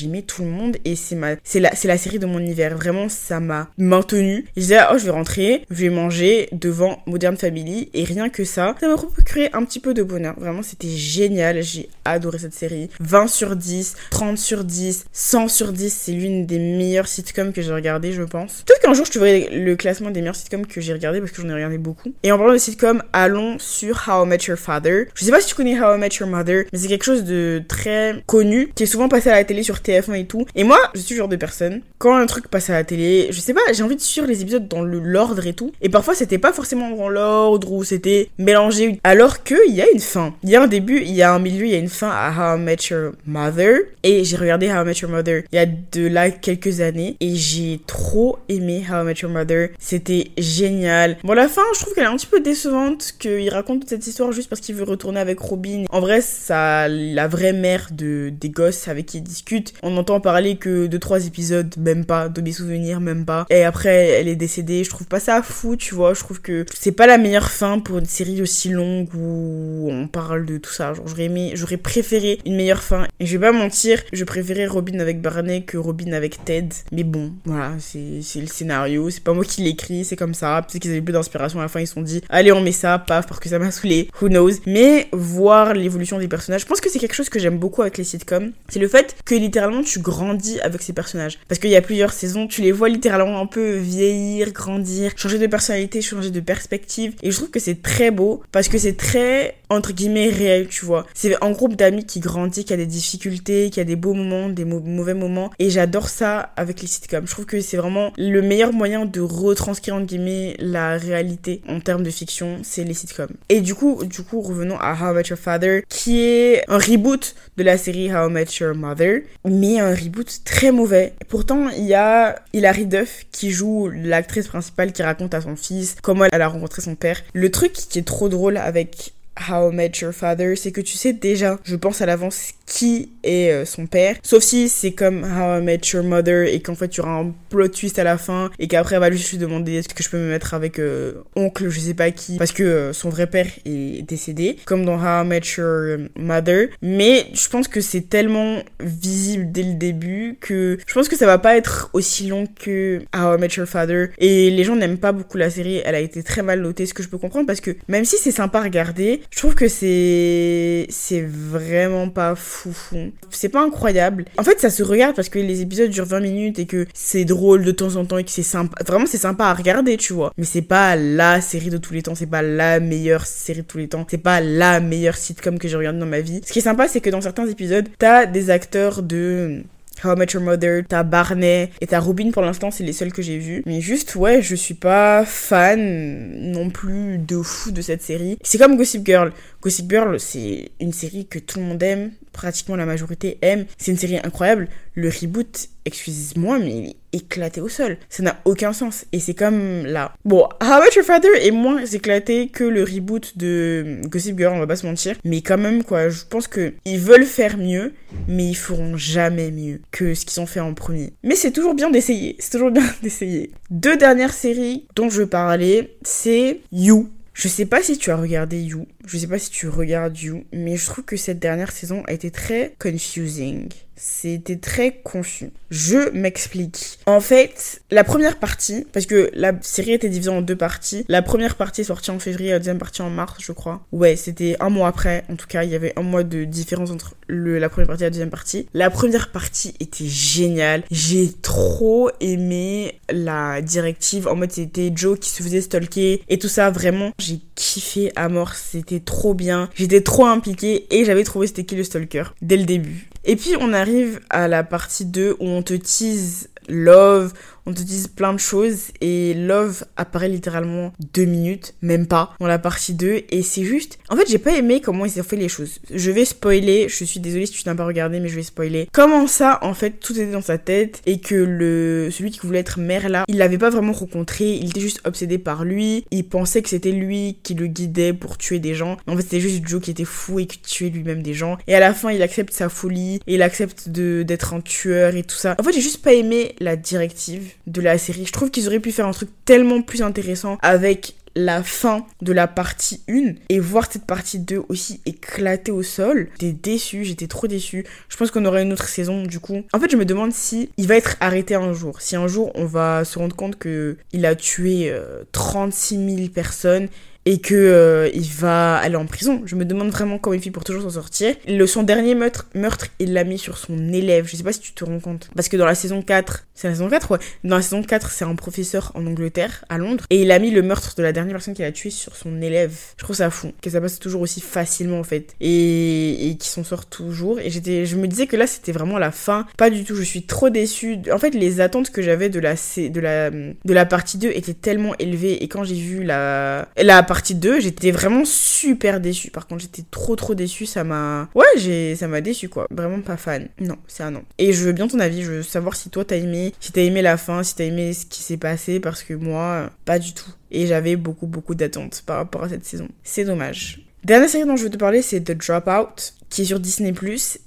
mets tout le monde, et c'est ma, c'est la, c'est la série de mon univers. Vraiment, ça m'a maintenu. Je disais, oh, je vais rentrer, je vais manger devant Modern Family. Et rien que ça, ça m'a procuré un petit peu de bonheur. Vraiment, c'était génial. J'ai adoré cette série. 20 sur 10, 30 sur 10, 100 sur 10. C'est l'une des meilleures sitcoms que j'ai regardées, je pense. Peut-être qu'un jour, je te ferai le classement des meilleures sitcoms que j'ai regardées parce que j'en ai regardé beaucoup. Et en parlant de sitcoms, allons sur How I Met Your Father. Je sais pas si tu connais How I Met Your Mother, mais c'est quelque chose de très connu qui est souvent passé à la télé sur TF1 et tout. Et moi, je suis le genre de personne quand un truc passe à la télé, je sais pas, j'ai envie de suivre les épisodes dans l'ordre et tout. Et parfois, c'était pas forcément dans l'ordre ou c'était mélangé. Alors qu'il y a une fin. Il y a un début, il y a un milieu, il y a une fin à How I Met Your Mother. Et j'ai regardé How I Met Your Mother il y a de là quelques années. Et j'ai trop aimé How I Met Your Mother. C'était génial. Bon, la fin, je trouve qu'elle est un petit peu décevante. Qu'il raconte toute cette histoire juste parce qu'il veut retourner avec Robin. En vrai, ça, la vraie mère de, des gosses avec qui il discute. On entend parler que de trois épisodes, même pas, de mes souvenirs, même pas. Et après, elle est décédée. Je trouve pas ça fou, tu vois. Je trouve que c'est pas la meilleure fin pour une série aussi longue où on parle de tout ça. Genre, j'aurais aimé, j'aurais préféré une meilleure fin. Et je vais pas mentir, je préférais Robin avec Barney que Robin avec Ted. Mais bon, voilà, c'est le scénario. C'est pas moi qui l'écris, c'est comme ça. Peut-être qu'ils avaient plus d'inspiration à la fin, ils se sont dit, allez, on met ça, paf, parce que ça m'a saoulé. Who knows? Mais voir l'évolution des personnages, je pense que c'est quelque chose que j'aime beaucoup avec les sitcoms. C'est le fait que littéralement tu grandis avec ces personnages. Parce qu'il y a plusieurs saisons, tu les vois littéralement un peu vieillir, grandir, changer de personnalité, changer de perspective. Et je trouve que c'est très beau parce que c'est très, entre guillemets, réel, tu vois. C'est un groupe d'amis qui grandit, qui a des difficultés, qui a des beaux moments, des mauvais moments. Et j'adore ça avec les sitcoms. Je trouve que c'est vraiment le meilleur moyen de retranscrire, entre guillemets, la réalité en termes de fiction, c'est les sitcoms. Et du coup, du coup, revenons à How I Met Your Father, qui est un reboot de la série How I Met Your Mother, mais un reboot très mauvais. Pourtant, il y a Hilary Duff qui joue l'actrice principale qui raconte à son fils comment elle a rencontré son père. Le truc qui est trop drôle avec How I Met Your Father, c'est que tu sais déjà, je pense à l'avance, qui est euh, son père. Sauf si c'est comme How I Met Your Mother et qu'en fait tu auras un plot twist à la fin et qu'après elle va juste lui demander est-ce que je peux me mettre avec euh, oncle, je sais pas qui, parce que euh, son vrai père est décédé, comme dans How I Met Your Mother. Mais je pense que c'est tellement visible dès le début que je pense que ça va pas être aussi long que How I Met Your Father. Et les gens n'aiment pas beaucoup la série, elle a été très mal notée, ce que je peux comprendre parce que même si c'est sympa à regarder, je trouve que c'est c'est vraiment pas fou fou. C'est pas incroyable. En fait, ça se regarde parce que les épisodes durent 20 minutes et que c'est drôle de temps en temps et que c'est sympa. Vraiment, c'est sympa à regarder, tu vois. Mais c'est pas la série de tous les temps, c'est pas la meilleure série de tous les temps, c'est pas la meilleure sitcom que j'ai regardé dans ma vie. Ce qui est sympa, c'est que dans certains épisodes, t'as des acteurs de How I Met Your Mother, t'as Barney et t'as Robin pour l'instant, c'est les seuls que j'ai vus. Mais juste, ouais, je suis pas fan non plus de fou de cette série. C'est comme Gossip Girl. Gossip Girl, c'est une série que tout le monde aime pratiquement la majorité aime. C'est une série incroyable. Le reboot, excusez-moi, mais il est éclaté au sol. Ça n'a aucun sens. Et c'est comme là. Bon, How About Your Father est moins éclaté que le reboot de Gossip Girl, on va pas se mentir. Mais quand même, quoi, je pense que ils veulent faire mieux, mais ils feront jamais mieux que ce qu'ils ont fait en premier. Mais c'est toujours bien d'essayer. C'est toujours bien d'essayer. Deux dernières séries dont je parler, c'est You. Je sais pas si tu as regardé You, je sais pas si tu regardes You, mais je trouve que cette dernière saison a été très confusing. C'était très confus. Je m'explique. En fait, la première partie, parce que la série était divisée en deux parties, la première partie est sortie en février, la deuxième partie en mars, je crois. Ouais, c'était un mois après. En tout cas, il y avait un mois de différence entre la première partie et la deuxième partie. La première partie était géniale. J'ai trop aimé la directive. En mode, c'était Joe qui se faisait stalker et tout ça. Vraiment, j'ai kiffé à mort. C'était trop bien. J'étais trop impliquée et j'avais trouvé c'était qui le stalker dès le début. Et puis on arrive à la partie 2 où on te tease love, on te dit plein de choses et Love apparaît littéralement deux minutes, même pas, dans la partie 2 et c'est juste... En fait, j'ai pas aimé comment ils ont fait les choses. Je vais spoiler, je suis désolée si tu n'as pas regardé, mais je vais spoiler. Comment ça, en fait, tout était dans sa tête et que le celui qui voulait être maire là, il l'avait pas vraiment rencontré, il était juste obsédé par lui, il pensait que c'était lui qui le guidait pour tuer des gens. En fait, c'était juste Joe qui était fou et qui tuait lui-même des gens. Et à la fin, il accepte sa folie et il accepte d'être un tueur et tout ça. En fait, j'ai juste pas aimé la directive de la série. Je trouve qu'ils auraient pu faire un truc tellement plus intéressant avec la fin de la partie 1 et voir cette partie 2 aussi éclater au sol. J'étais déçue, j'étais trop déçue. Je pense qu'on aura une autre saison du coup. En fait, je me demande si il va être arrêté un jour. Si un jour on va se rendre compte que il a tué 36 euh, 000 personnes et que euh, il va aller en prison. Je me demande vraiment comment il fait pour toujours s'en sortir. Le, son dernier meurtre, meurtre, il l'a mis sur son élève. Je sais pas si tu te rends compte. Parce que dans la saison 4, c'est la saison 4, ouais. Dans la saison 4, c'est un professeur en Angleterre, à Londres. Et il a mis le meurtre de la dernière personne qu'il a tué sur son élève. Je trouve ça fou. Que ça passe toujours aussi facilement, en fait. Et, et qu'il s'en sort toujours. Et j'étais, je me disais que là, c'était vraiment la fin. Pas du tout. Je suis trop déçue. En fait, les attentes que j'avais de la, de la, de la partie 2 étaient tellement élevées. Et quand j'ai vu la, la partie partie 2, j'étais vraiment super déçue. Par contre, j'étais trop trop déçue, ça m'a Ouais, j'ai ça m'a déçu quoi. Vraiment pas fan. Non, c'est un non. Et je veux bien ton avis, je veux savoir si toi t'as aimé, si t'as aimé la fin, si t'as aimé ce qui s'est passé parce que moi pas du tout. Et j'avais beaucoup beaucoup d'attentes par rapport à cette saison. C'est dommage. Dernière série dont je veux te parler, c'est The Dropout, qui est sur Disney+.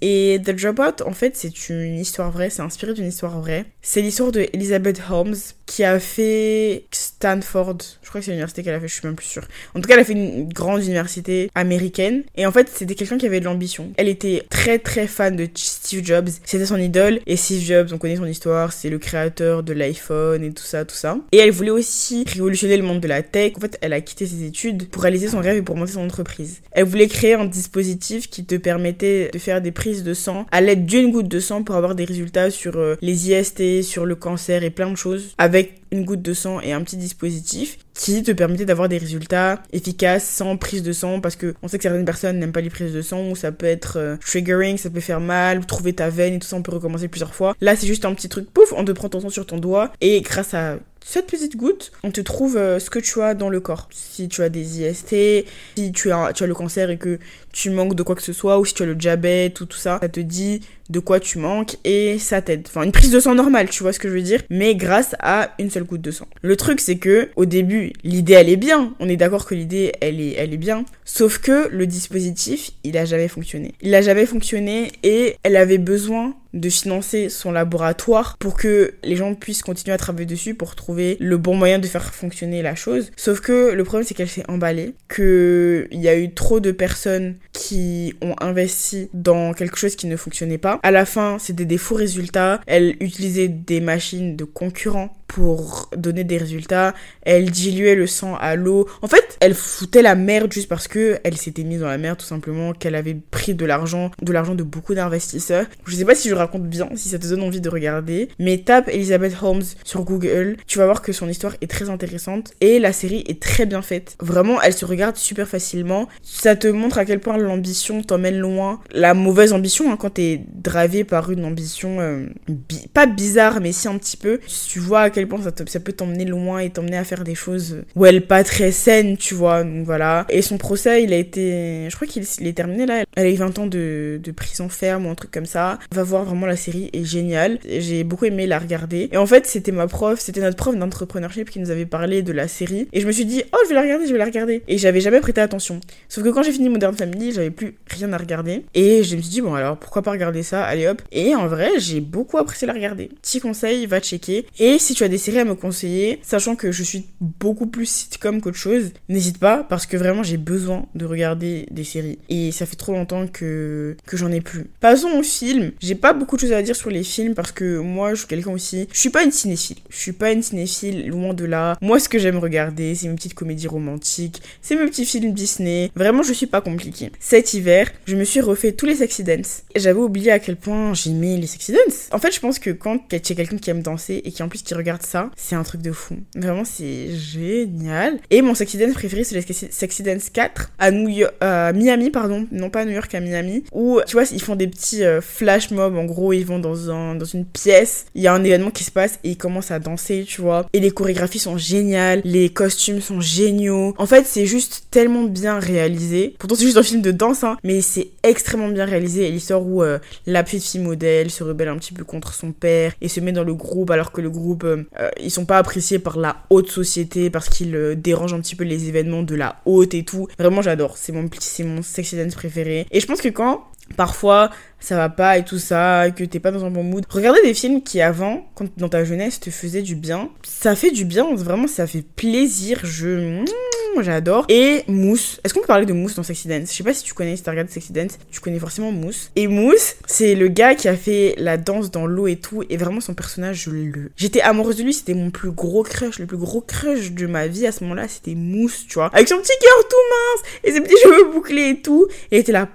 Et The Dropout, en fait, c'est une histoire vraie, c'est inspiré d'une histoire vraie. C'est l'histoire de Elizabeth Holmes, qui a fait Stanford. Je crois que c'est l'université qu'elle a fait, je suis même plus sûre. En tout cas, elle a fait une grande université américaine. Et en fait, c'était quelqu'un qui avait de l'ambition. Elle était très très fan de Steve Jobs. C'était son idole. Et Steve Jobs, on connaît son histoire, c'est le créateur de l'iPhone et tout ça, tout ça. Et elle voulait aussi révolutionner le monde de la tech. En fait, elle a quitté ses études pour réaliser son rêve et pour monter son entreprise. Elle voulait créer un dispositif qui te permettait de faire des prises de sang à l'aide d'une goutte de sang pour avoir des résultats sur euh, les IST, sur le cancer et plein de choses avec une goutte de sang et un petit dispositif qui te permettait d'avoir des résultats efficaces sans prise de sang parce que on sait que certaines personnes n'aiment pas les prises de sang ou ça peut être euh, triggering, ça peut faire mal, trouver ta veine et tout ça, on peut recommencer plusieurs fois. Là, c'est juste un petit truc, pouf, on te prend ton sang sur ton doigt et grâce à cette petite goutte, on te trouve euh, ce que tu as dans le corps. Si tu as des IST, si tu as, tu as le cancer et que tu manques de quoi que ce soit, ou si tu as le diabète ou tout ça, ça te dit de quoi tu manques et ça t'aide. Enfin, une prise de sang normale, tu vois ce que je veux dire, mais grâce à une seule goutte de sang. Le truc, c'est que, au début, l'idée, elle est bien. On est d'accord que l'idée, elle est, elle est bien. Sauf que le dispositif, il a jamais fonctionné. Il a jamais fonctionné et elle avait besoin de financer son laboratoire pour que les gens puissent continuer à travailler dessus pour trouver le bon moyen de faire fonctionner la chose. Sauf que le problème c'est qu'elle s'est emballée, qu'il y a eu trop de personnes qui ont investi dans quelque chose qui ne fonctionnait pas à la fin, c'était des faux résultats. Elle utilisait des machines de concurrents pour donner des résultats. Elle diluait le sang à l'eau. En fait, elle foutait la merde juste parce que elle s'était mise dans la merde tout simplement, qu'elle avait pris de l'argent, de l'argent de beaucoup d'investisseurs. Je sais pas si je raconte bien, si ça te donne envie de regarder, mais tape Elizabeth Holmes sur Google, tu vas voir que son histoire est très intéressante et la série est très bien faite. Vraiment, elle se regarde super facilement. Ça te montre à quel point l'ambition t'emmène loin. La mauvaise ambition, hein, quand t'es dravé par une ambition euh, pas bizarre, mais si un petit peu, tu vois à quel point ça, ça peut t'emmener loin et t'emmener à faire des choses où elle pas très saines, tu vois. Donc voilà. Et son procès, il a été. Je crois qu'il est terminé là. Elle a eu 20 ans de, de prison ferme ou un truc comme ça. Va voir vraiment la série est géniale. J'ai beaucoup aimé la regarder. Et en fait, c'était ma prof, c'était notre prof d'entrepreneurship qui nous avait parlé de la série. Et je me suis dit, oh, je vais la regarder, je vais la regarder. Et j'avais jamais prêté attention. Sauf que quand j'ai fini Modern Family, j'avais plus rien à regarder. Et je me suis dit, bon, alors pourquoi pas regarder ça? Allez hop. Et en vrai, j'ai beaucoup apprécié la regarder. Petit conseil, va checker. Et si tu as des séries à me conseiller, sachant que je suis beaucoup plus sitcom qu'autre chose, n'hésite pas parce que vraiment j'ai besoin de regarder des séries. Et ça fait trop longtemps que, que j'en ai plus. Passons au film. J'ai pas beaucoup de choses à dire sur les films parce que moi, je suis quelqu'un aussi. Je suis pas une cinéphile. Je suis pas une cinéphile, loin de là. Moi, ce que j'aime regarder, c'est mes petites comédies romantiques, c'est mes petits films Disney. Vraiment, je suis pas compliquée. Cet hiver, je me suis refait tous les Sexy Dance. J'avais oublié à quel point j'aimais les Sexy Dance. En fait, je pense que quand tu es quelqu'un qui aime danser et qui en plus qui regarde ça, c'est un truc de fou. Vraiment, c'est génial. Et mon Sexy Dance préféré, c'est les Sexy Dance 4 à New à Miami, pardon. Non pas à New York, à Miami. Où, tu vois, ils font des petits euh, flash mobs. En gros, ils vont dans, dans une pièce. Il y a un événement qui se passe et ils commencent à danser, tu vois. Et les chorégraphies sont géniales. Les costumes sont géniaux. En fait, c'est juste tellement bien réalisé. Pourtant, c'est juste un film de danse, hein. Mais c'est extrêmement bien réalisé. Et l'histoire où euh, la petite fille modèle se rebelle un petit peu contre son père et se met dans le groupe alors que le groupe, euh, ils sont pas appréciés par la haute société parce qu'ils dérangent un petit peu les événements de la haute et tout. Vraiment, j'adore. C'est mon, c'est mon sexy dance préféré. Et je pense que quand parfois ça va pas et tout ça, que t'es pas dans un bon mood. Regardez des films qui avant, quand, dans ta jeunesse, te faisaient du bien. Ça fait du bien, vraiment ça fait plaisir. Je j'adore. Et Mousse. Est-ce qu'on peut parler de Mousse dans Sexy Dance? Je sais pas si tu connais, si t'as regardé Sexy Dance, tu connais forcément Mousse. Et Mousse, c'est le gars qui a fait la danse dans l'eau et tout. Et vraiment, son personnage, je le. J'étais amoureuse de lui, c'était mon plus gros crush. Le plus gros crush de ma vie à ce moment-là, c'était Mousse, tu vois. Avec son petit cœur tout mince et ses petits cheveux bouclés et tout. Et il était là.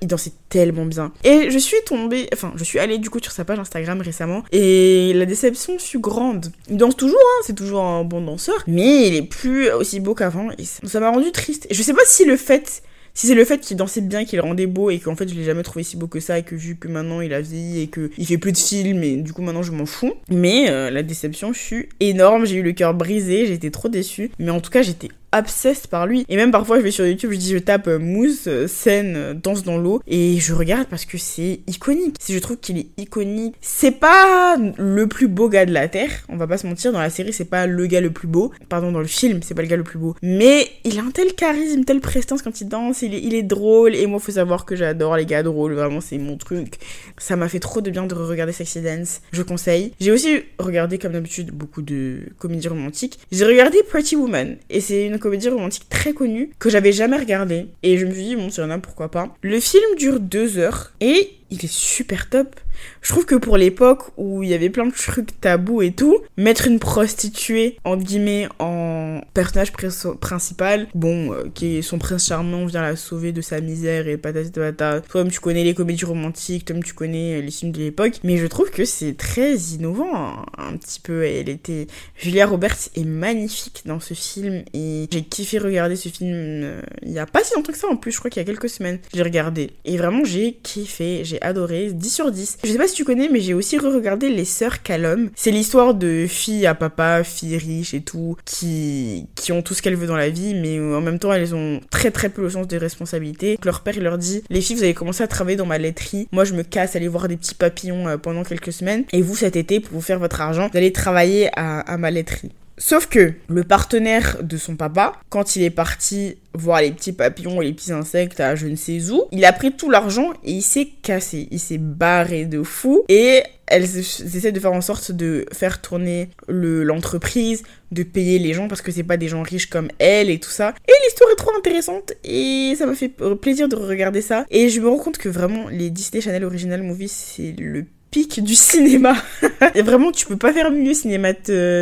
Il dansait tellement bien. Et je suis tombée. Enfin, je suis allée du coup sur sa page Instagram récemment. Et la déception fut grande. Il danse toujours, hein. C'est toujours un bon danseur. Mais il est plus aussi beau qu'avant ça m'a rendu triste. Je sais pas si le fait si c'est le fait qu'il dansait bien, qu'il rendait beau et qu'en fait je l'ai jamais trouvé si beau que ça et que vu que maintenant il a vieilli et qu'il fait plus de films et du coup maintenant je m'en fous. Mais euh, la déception fut énorme, j'ai eu le cœur brisé, j'étais trop déçue. Mais en tout cas j'étais obsesse par lui. Et même parfois, je vais sur YouTube, je dis, je tape euh, mousse, euh, scène, euh, danse dans l'eau, et je regarde parce que c'est iconique. Si je trouve qu'il est iconique, c'est pas le plus beau gars de la Terre, on va pas se mentir, dans la série, c'est pas le gars le plus beau. Pardon, dans le film, c'est pas le gars le plus beau. Mais il a un tel charisme, telle prestance quand il danse, il est, il est drôle, et moi, faut savoir que j'adore les gars drôles, vraiment, c'est mon truc. Ça m'a fait trop de bien de regarder Sexy Dance, je conseille. J'ai aussi regardé, comme d'habitude, beaucoup de comédies romantiques. J'ai regardé Pretty Woman, et c'est une comédie romantique très connue que j'avais jamais regardé. Et je me suis dit, bon, c'est y pourquoi pas. Le film dure deux heures et il est super top. Je trouve que pour l'époque où il y avait plein de trucs tabous et tout, mettre une prostituée, entre guillemets, en personnage principal, bon, euh, qui est son prince charmant, vient la sauver de sa misère et patati patata. Toi, tu connais les comédies romantiques, toi, tu connais les films de l'époque, mais je trouve que c'est très innovant, un, petit peu. Elle était. Julia Roberts est magnifique dans ce film et j'ai kiffé regarder ce film euh, il y a pas si longtemps que ça en plus, je crois qu'il y a quelques semaines. J'ai regardé et vraiment j'ai kiffé, adoré, 10 sur 10. Je sais pas si tu connais, mais j'ai aussi re-regardé Les Sœurs Callum. C'est l'histoire de filles à papa, filles riches et tout, qui, qui ont tout ce qu'elles veulent dans la vie, mais en même temps, elles ont très très peu le sens des responsabilités. Leur père, leur dit Les filles, vous allez commencer à travailler dans ma laiterie. Moi, je me casse, aller voir des petits papillons euh, pendant quelques semaines. Et vous, cet été, pour vous faire votre argent, vous allez travailler à ma laiterie. Sauf que le partenaire de son papa, quand il est parti voir les petits papillons et les petits insectes à je ne sais où, il a pris tout l'argent et il s'est cassé. Il s'est barré de fou. Et elles essaient de faire en sorte de faire tourner l'entreprise, de payer les gens parce que c'est pas des gens riches comme elle et tout ça. Et l'histoire est trop intéressante et ça m'a fait plaisir de regarder ça. Et je me rends compte que vraiment les Disney Channel Original Movies c'est le du cinéma. et vraiment, tu peux pas faire mieux cinémat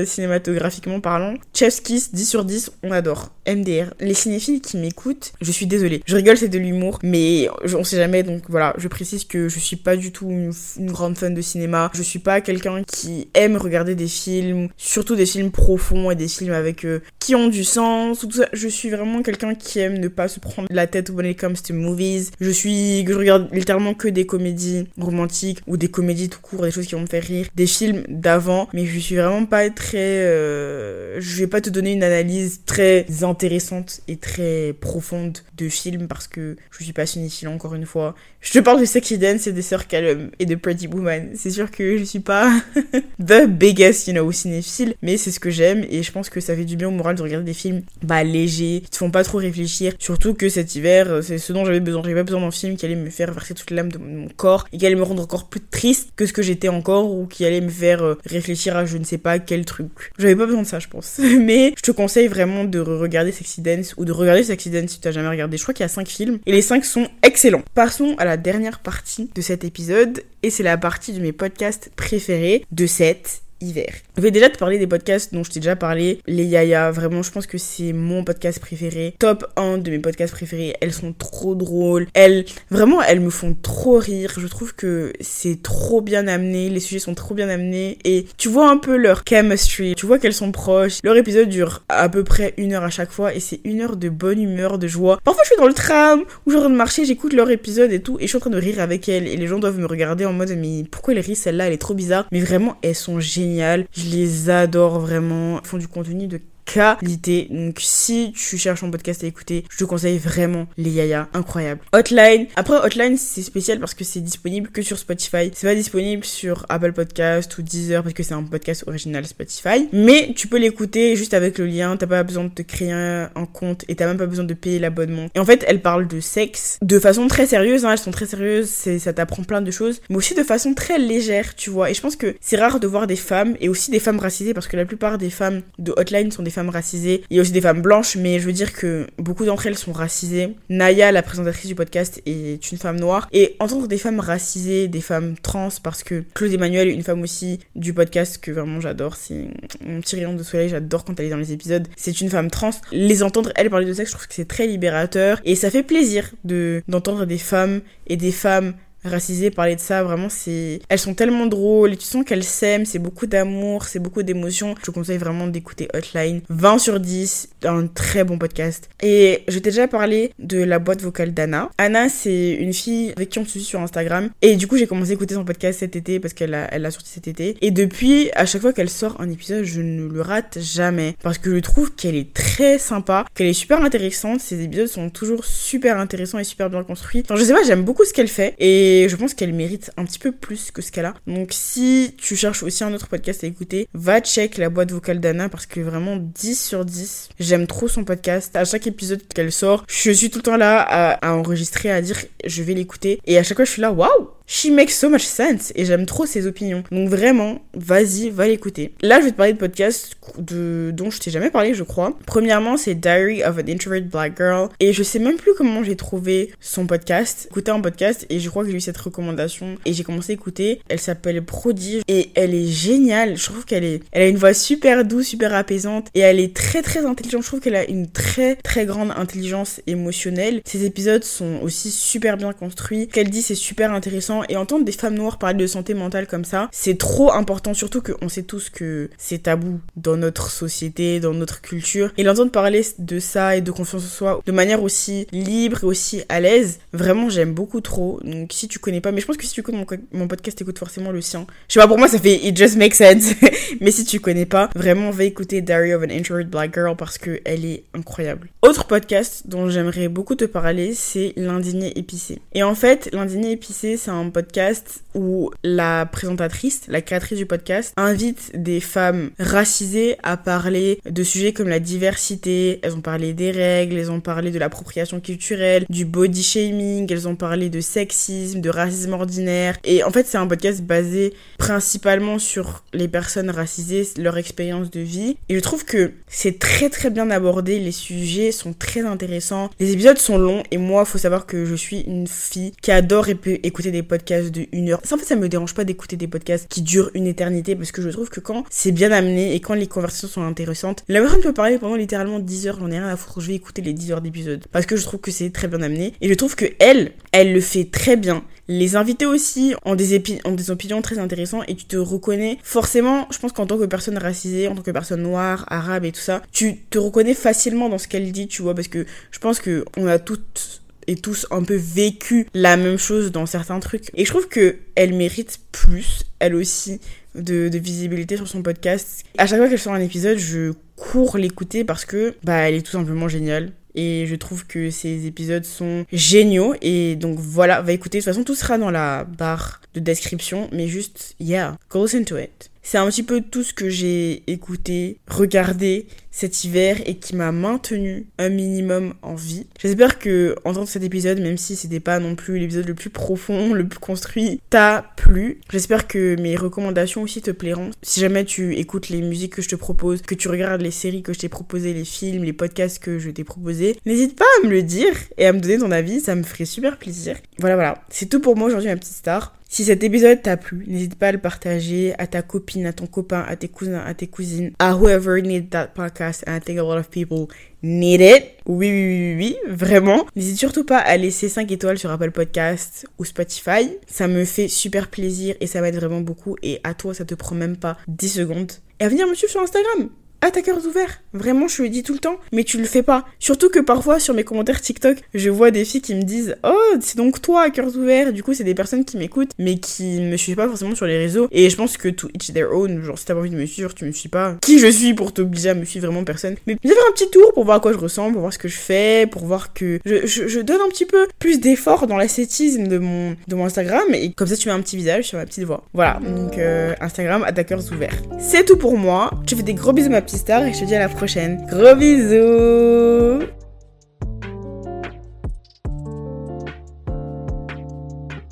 cinématographiquement parlant. Chef's Kiss, 10 sur 10, on adore. MDR. Les cinéphiles qui m'écoutent, je suis désolée. Je rigole, c'est de l'humour, mais on sait jamais, donc voilà, je précise que je suis pas du tout une, grande fan de cinéma. Je suis pas quelqu'un qui aime regarder des films, surtout des films profonds et des films avec euh, qui ont du sens, tout ça. Je suis vraiment quelqu'un qui aime ne pas se prendre la tête when it comes to movies. Je suis, je regarde littéralement que des comédies romantiques ou des comédies tout court, des choses qui vont me faire rire, des films d'avant, mais je suis vraiment pas très... Euh, je vais pas te donner une analyse très intéressante et très profonde de films parce que je suis pas cinéphile encore une fois. Je te parle de Sexy Dance et de Sir Callum et de Pretty Woman. C'est sûr que je suis pas the biggest, you know, cinéphile, mais c'est ce que j'aime et je pense que ça fait du bien au moral de regarder des films bah légers, qui te font pas trop réfléchir. Surtout que cet hiver, c'est ce dont j'avais besoin. J'avais pas besoin d'un film qui allait me faire verser toute l'âme de mon corps et qui allait me rendre encore plus triste que ce que j'étais encore ou qui allait me faire euh, réfléchir à je ne sais pas quel truc. J'avais pas besoin de ça, je pense. Mais je te conseille vraiment de regarder Sexy Dance ou de regarder Sexy Dance si tu as jamais regardé. Je crois qu'il y a 5 films et les 5 sont excellents. Passons à la dernière partie de cet épisode et c'est la partie de mes podcasts préférés de cette Je vais déjà te parler des podcasts dont je t'ai déjà parlé. Les Yaya, vraiment, je pense que c'est mon podcast préféré. Top 1 de mes podcasts préférés. Elles sont trop drôles. Elles, vraiment, elles me font trop rire. Je trouve que c'est trop bien amené. Les sujets sont trop bien amenés. Et tu vois un peu leur chemistry. Tu vois qu'elles sont proches. Leur épisode dure à peu près une heure à chaque fois. Et c'est une heure de bonne humeur, de joie. Parfois, je suis dans le tram ou je suis en train de marcher, j'écoute leur épisode et tout. Et je suis en train de rire avec elles. Et les gens doivent me regarder en mode, mais pourquoi elle rit celle-là? Elle est trop bizarre. Mais vraiment, elles sont géniales je les adore vraiment. Ils font du contenu de qualité. Donc si tu cherches un podcast à écouter, je te conseille vraiment les Yaya, incroyable. Hotline. Après Hotline c'est spécial parce que c'est disponible que sur Spotify. C'est pas disponible sur Apple Podcast ou Deezer parce que c'est un podcast original Spotify. Mais tu peux l'écouter juste avec le lien. T'as pas besoin de te créer un, compte et t'as même pas besoin de payer l'abonnement. Et en fait, elle parle de sexe de façon très sérieuse. Hein. Elles sont très sérieuses. Ça t'apprend plein de choses, mais aussi de façon très légère, tu vois. Et je pense que c'est rare de voir des femmes et aussi des femmes racisées parce que la plupart des femmes de Hotline sont des femmes racisées. Il y a aussi des femmes blanches, mais je veux dire que beaucoup d'entre elles sont racisées. Naya, la présentatrice du podcast, est une femme noire. Et entendre des femmes racisées, des femmes trans, parce que Claude Emmanuel, une femme aussi du podcast que vraiment j'adore, c'est mon petit rayon de soleil, j'adore quand elle est dans les épisodes. C'est une femme trans. Les entendre, elle, parler de sexe, je trouve que c'est très libérateur. Et ça fait plaisir de d'entendre des femmes et des femmes racisées parler de ça. Vraiment, c'est. Elles sont tellement drôles et tu sens qu'elles s'aiment. C'est beaucoup d'amour, c'est beaucoup d'émotions. Je te conseille vraiment d'écouter Hotline. 20 sur 10, un très bon podcast. Et je t'ai déjà parlé de la boîte vocale d'Anna. Anna, c'est une fille avec qui on se suit sur Instagram. Et du coup, j'ai commencé à écouter son podcast cet été parce qu'elle l'a elle a sorti cet été. Et depuis, à chaque fois qu'elle sort un épisode, je ne le rate jamais. Parce que je trouve qu'elle est très sympa, qu'elle est super intéressante. Ses épisodes sont toujours super intéressants et super bien construits. Enfin, je sais pas, j'aime beaucoup ce qu'elle fait. Et je pense qu'elle mérite un petit peu plus que ce qu'elle a. Donc si tu cherches aussi un autre podcast à écouter, va check la boîte vocale d'Anna parce que vraiment 10 sur 10. J'aime trop son podcast. À chaque épisode qu'elle sort, je suis tout le temps là à, à enregistrer, à dire je vais l'écouter. Et à chaque fois je suis là, waouh She makes so much sense et j'aime trop ses opinions. Donc vraiment, vas-y, va l'écouter. Là, je vais te parler de podcast de, dont je t'ai jamais parlé, je crois. Premièrement, c'est Diary of an Introvert Black Girl et je sais même plus comment j'ai trouvé son podcast. Écouter un podcast et je crois que j'ai eu cette recommandation et j'ai commencé à écouter. Elle s'appelle Prodige et elle est géniale. Je trouve qu'elle est, elle a une voix super douce, super apaisante et elle est très très intelligente. Je trouve qu'elle a une très très grande intelligence émotionnelle. Ses épisodes sont aussi super bien construits. Ce qu'elle dit, c'est super intéressant et entendre des femmes noires parler de santé mentale comme ça, c'est trop important, surtout qu'on sait tous que c'est tabou dans notre société, dans notre culture. Et l'entendre parler de ça et de confiance en soi de manière aussi libre et aussi à l'aise, vraiment j'aime beaucoup trop. Donc si tu connais pas, mais je pense que si tu écoutes mon, podcast, écoute forcément le sien. Je sais pas, pour moi ça fait It Just Makes Sense. mais si tu connais pas, vraiment va écouter Diary of an Introvert Black Girl parce que elle est incroyable. Autre podcast dont j'aimerais beaucoup te parler, c'est L'indigné épicé. Et en fait, L'indigné épicé, c'est un podcast où la présentatrice, la créatrice du podcast, invite des femmes racisées à parler de sujets comme la diversité. Elles ont parlé des règles, elles ont parlé de l'appropriation culturelle, du body shaming, elles ont parlé de sexisme, de racisme ordinaire. Et en fait, c'est un podcast basé principalement sur les personnes racisées, leur expérience de vie. Et je trouve que c'est très très bien abordé, les sujets sont très intéressants. Les épisodes sont longs et moi, faut savoir que je suis une fille qui adore écouter des podcasts podcast de une heure. En fait, ça me dérange pas d'écouter des podcasts qui durent une éternité parce que je trouve que quand c'est bien amené et quand les conversations sont intéressantes, la personne peut parler pendant littéralement 10 heures, j'en ai rien à foutre, je vais écouter les 10 heures d'épisode parce que je trouve que c'est très bien amené et je trouve que elle, elle le fait très bien. Les invités aussi ont des, ont des opinions très intéressantes et tu te reconnais forcément, je pense qu'en tant que personne racisée, en tant que personne noire, arabe et tout ça, tu te reconnais facilement dans ce qu'elle dit, tu vois, parce que je pense que on a toutes et tous un peu vécu la même chose dans certains trucs. Et je trouve que elle mérite plus, elle aussi, de, visibilité sur son podcast. À chaque fois qu'elle sort un épisode, je cours l'écouter parce que bah elle est tout simplement géniale. Et je trouve que ces épisodes sont géniaux. Et donc voilà va écouter. De toute façon tout sera dans la barre de description. Mais juste yeah go listen to it. C'est un petit peu tout ce que j'ai écouté, regardé cet hiver et qui m'a maintenu un minimum en vie. J'espère que entendre cet épisode, même si c'était pas non plus l'épisode le plus profond, le plus construit, t'a plu. J'espère que mes recommandations aussi te plairont. Si jamais tu écoutes les musiques que je te propose, que tu regardes les séries que je t'ai proposées, les films, les podcasts que je t'ai proposés, n'hésite pas à me le dire et à me donner ton avis, ça me ferait super plaisir. Voilà, voilà. C'est tout pour moi aujourd'hui, ma petite star. Si cet épisode t'a plu, n'hésite pas à le partager à ta copine, à ton copain, à tes cousins, à tes cousines, à whoever needs that podcast. And I think a lot of people need it. Oui, oui, oui, oui, vraiment. N'hésite surtout pas à laisser 5 étoiles sur Apple Podcast ou Spotify. Ça me fait super plaisir et ça m'aide vraiment beaucoup. Et à toi, ça te prend même pas 10 secondes. Et à venir me suivre sur Instagram ah t'as cœur ouvert Vraiment, je le dis tout le temps, mais tu le fais pas. Surtout que parfois sur mes commentaires TikTok, je vois des filles qui me disent Oh, c'est donc toi à cœur ouvert. Du coup, c'est des personnes qui m'écoutent, mais qui me suivent pas forcément sur les réseaux. Et je pense que to each their own, genre si t'as envie de me suivre, tu me suis pas. Qui je suis pour t'obliger à me suivre vraiment personne Mais viens faire un petit tour pour voir à quoi je ressemble, pour voir ce que je fais, pour voir que je, donne un petit peu plus d'effort dans l'esthétisme de mon, de mon Instagram. Et comme ça, tu mets un petit visage sur ma petite voix. Voilà, donc euh, Instagram à cœur ouvert. C'est tout pour moi. Je fais des gros bisous ma petite et je te dis à la prochaine. Gros bisous